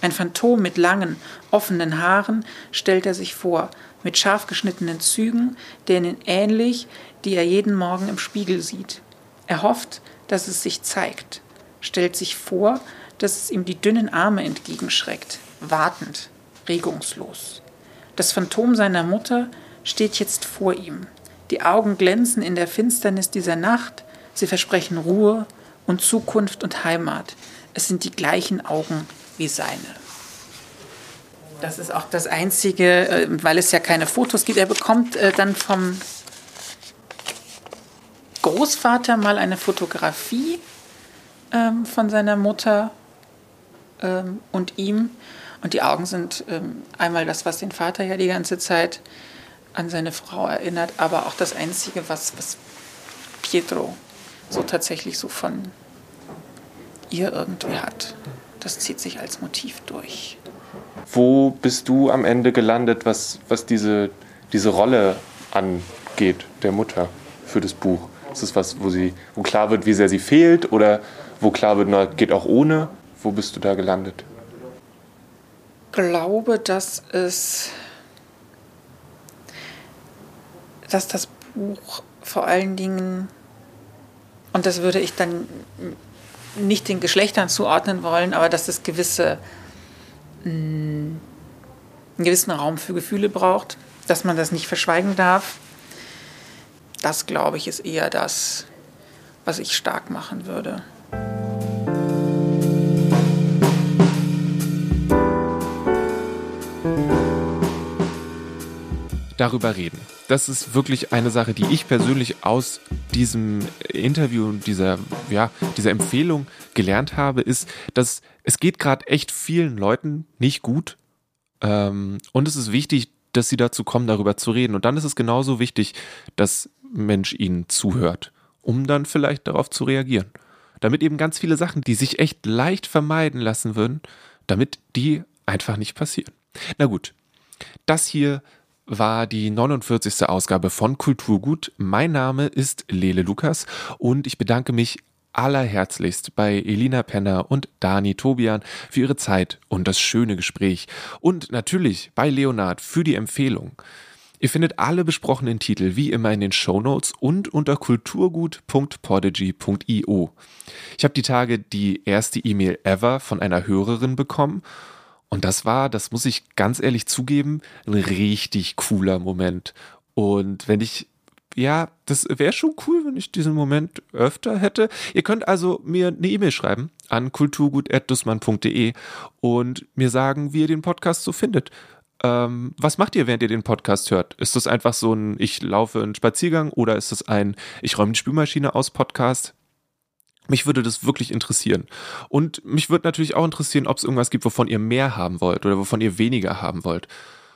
Ein Phantom mit langen, offenen Haaren stellt er sich vor, mit scharf geschnittenen Zügen, denen ähnlich, die er jeden Morgen im Spiegel sieht. Er hofft, dass es sich zeigt, stellt sich vor, dass es ihm die dünnen Arme entgegenschreckt, wartend, regungslos. Das Phantom seiner Mutter steht jetzt vor ihm. Die Augen glänzen in der Finsternis dieser Nacht, sie versprechen Ruhe und Zukunft und Heimat. Es sind die gleichen Augen wie seine. Das ist auch das Einzige, äh, weil es ja keine Fotos gibt. Er bekommt äh, dann vom Großvater mal eine Fotografie ähm, von seiner Mutter ähm, und ihm. Und die Augen sind ähm, einmal das, was den Vater ja die ganze Zeit an seine Frau erinnert, aber auch das Einzige, was, was Pietro so tatsächlich so von ihr irgendwie hat. Das zieht sich als Motiv durch. Wo bist du am Ende gelandet, was, was diese, diese Rolle angeht, der Mutter für das Buch? Ist es was, wo, sie, wo klar wird, wie sehr sie fehlt oder wo klar wird, na, geht auch ohne? Wo bist du da gelandet? Ich glaube, dass es dass das Buch vor allen Dingen, und das würde ich dann nicht den Geschlechtern zuordnen wollen, aber dass es gewisse, mm, einen gewissen Raum für Gefühle braucht, dass man das nicht verschweigen darf. Das, glaube ich, ist eher das, was ich stark machen würde. Darüber reden. Das ist wirklich eine Sache, die ich persönlich aus diesem Interview und dieser, ja, dieser Empfehlung gelernt habe, ist, dass es geht gerade echt vielen Leuten nicht gut. Ähm, und es ist wichtig, dass sie dazu kommen, darüber zu reden. Und dann ist es genauso wichtig, dass Mensch ihnen zuhört, um dann vielleicht darauf zu reagieren. Damit eben ganz viele Sachen, die sich echt leicht vermeiden lassen würden, damit die einfach nicht passieren. Na gut, das hier war die 49. Ausgabe von Kulturgut. Mein Name ist Lele Lukas und ich bedanke mich allerherzlichst bei Elina Penner und Dani Tobian für ihre Zeit und das schöne Gespräch und natürlich bei Leonard für die Empfehlung. Ihr findet alle besprochenen Titel wie immer in den Show Notes und unter kulturgut.podigy.io. Ich habe die Tage die erste E-Mail ever von einer Hörerin bekommen und das war, das muss ich ganz ehrlich zugeben, ein richtig cooler Moment. Und wenn ich ja, das wäre schon cool, wenn ich diesen Moment öfter hätte. Ihr könnt also mir eine E-Mail schreiben an kulturgut.dussmann.de und mir sagen, wie ihr den Podcast so findet. Ähm, was macht ihr, während ihr den Podcast hört? Ist das einfach so ein Ich laufe einen Spaziergang oder ist das ein Ich räume die Spülmaschine aus Podcast? Mich würde das wirklich interessieren. Und mich würde natürlich auch interessieren, ob es irgendwas gibt, wovon ihr mehr haben wollt oder wovon ihr weniger haben wollt.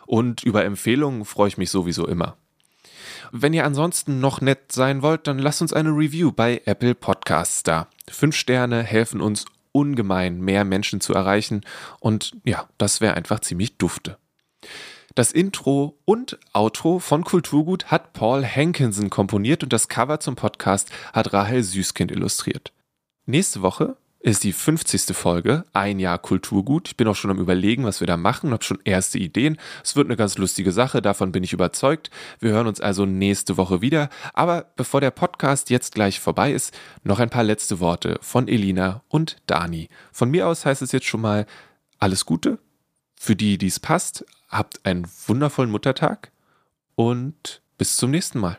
Und über Empfehlungen freue ich mich sowieso immer. Wenn ihr ansonsten noch nett sein wollt, dann lasst uns eine Review bei Apple Podcasts da. Fünf Sterne helfen uns ungemein, mehr Menschen zu erreichen. Und ja, das wäre einfach ziemlich dufte. Das Intro und Outro von Kulturgut hat Paul Hankinson komponiert und das Cover zum Podcast hat Rahel Süßkind illustriert. Nächste Woche ist die 50. Folge, ein Jahr Kulturgut. Ich bin auch schon am Überlegen, was wir da machen, habe schon erste Ideen. Es wird eine ganz lustige Sache, davon bin ich überzeugt. Wir hören uns also nächste Woche wieder. Aber bevor der Podcast jetzt gleich vorbei ist, noch ein paar letzte Worte von Elina und Dani. Von mir aus heißt es jetzt schon mal alles Gute. Für die, die es passt, habt einen wundervollen Muttertag und bis zum nächsten Mal.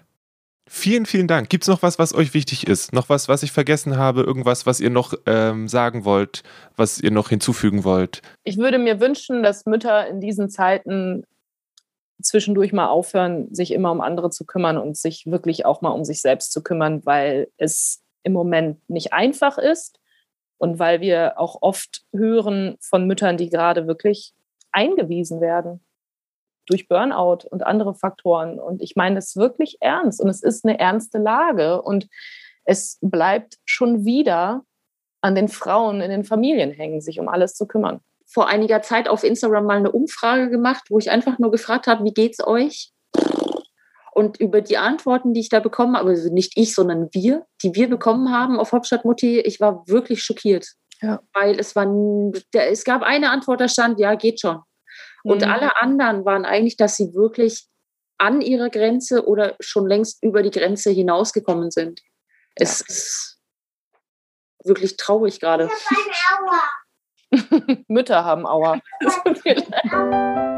Vielen, vielen Dank. Gibt es noch was, was euch wichtig ist? Noch was, was ich vergessen habe? Irgendwas, was ihr noch ähm, sagen wollt, was ihr noch hinzufügen wollt? Ich würde mir wünschen, dass Mütter in diesen Zeiten zwischendurch mal aufhören, sich immer um andere zu kümmern und sich wirklich auch mal um sich selbst zu kümmern, weil es im Moment nicht einfach ist und weil wir auch oft hören von Müttern, die gerade wirklich eingewiesen werden durch Burnout und andere Faktoren. Und ich meine das wirklich ernst und es ist eine ernste Lage und es bleibt schon wieder an den Frauen in den Familien hängen, sich um alles zu kümmern. Vor einiger Zeit auf Instagram mal eine Umfrage gemacht, wo ich einfach nur gefragt habe, wie geht's euch? Und über die Antworten, die ich da bekommen habe, also nicht ich, sondern wir, die wir bekommen haben auf Hauptstadt Mutti, ich war wirklich schockiert. Ja. Weil es war, es gab eine Antwort, da stand, ja, geht schon. Und mhm. alle anderen waren eigentlich, dass sie wirklich an ihrer Grenze oder schon längst über die Grenze hinausgekommen sind. Ja. Es ist wirklich traurig gerade. Mütter haben Aua.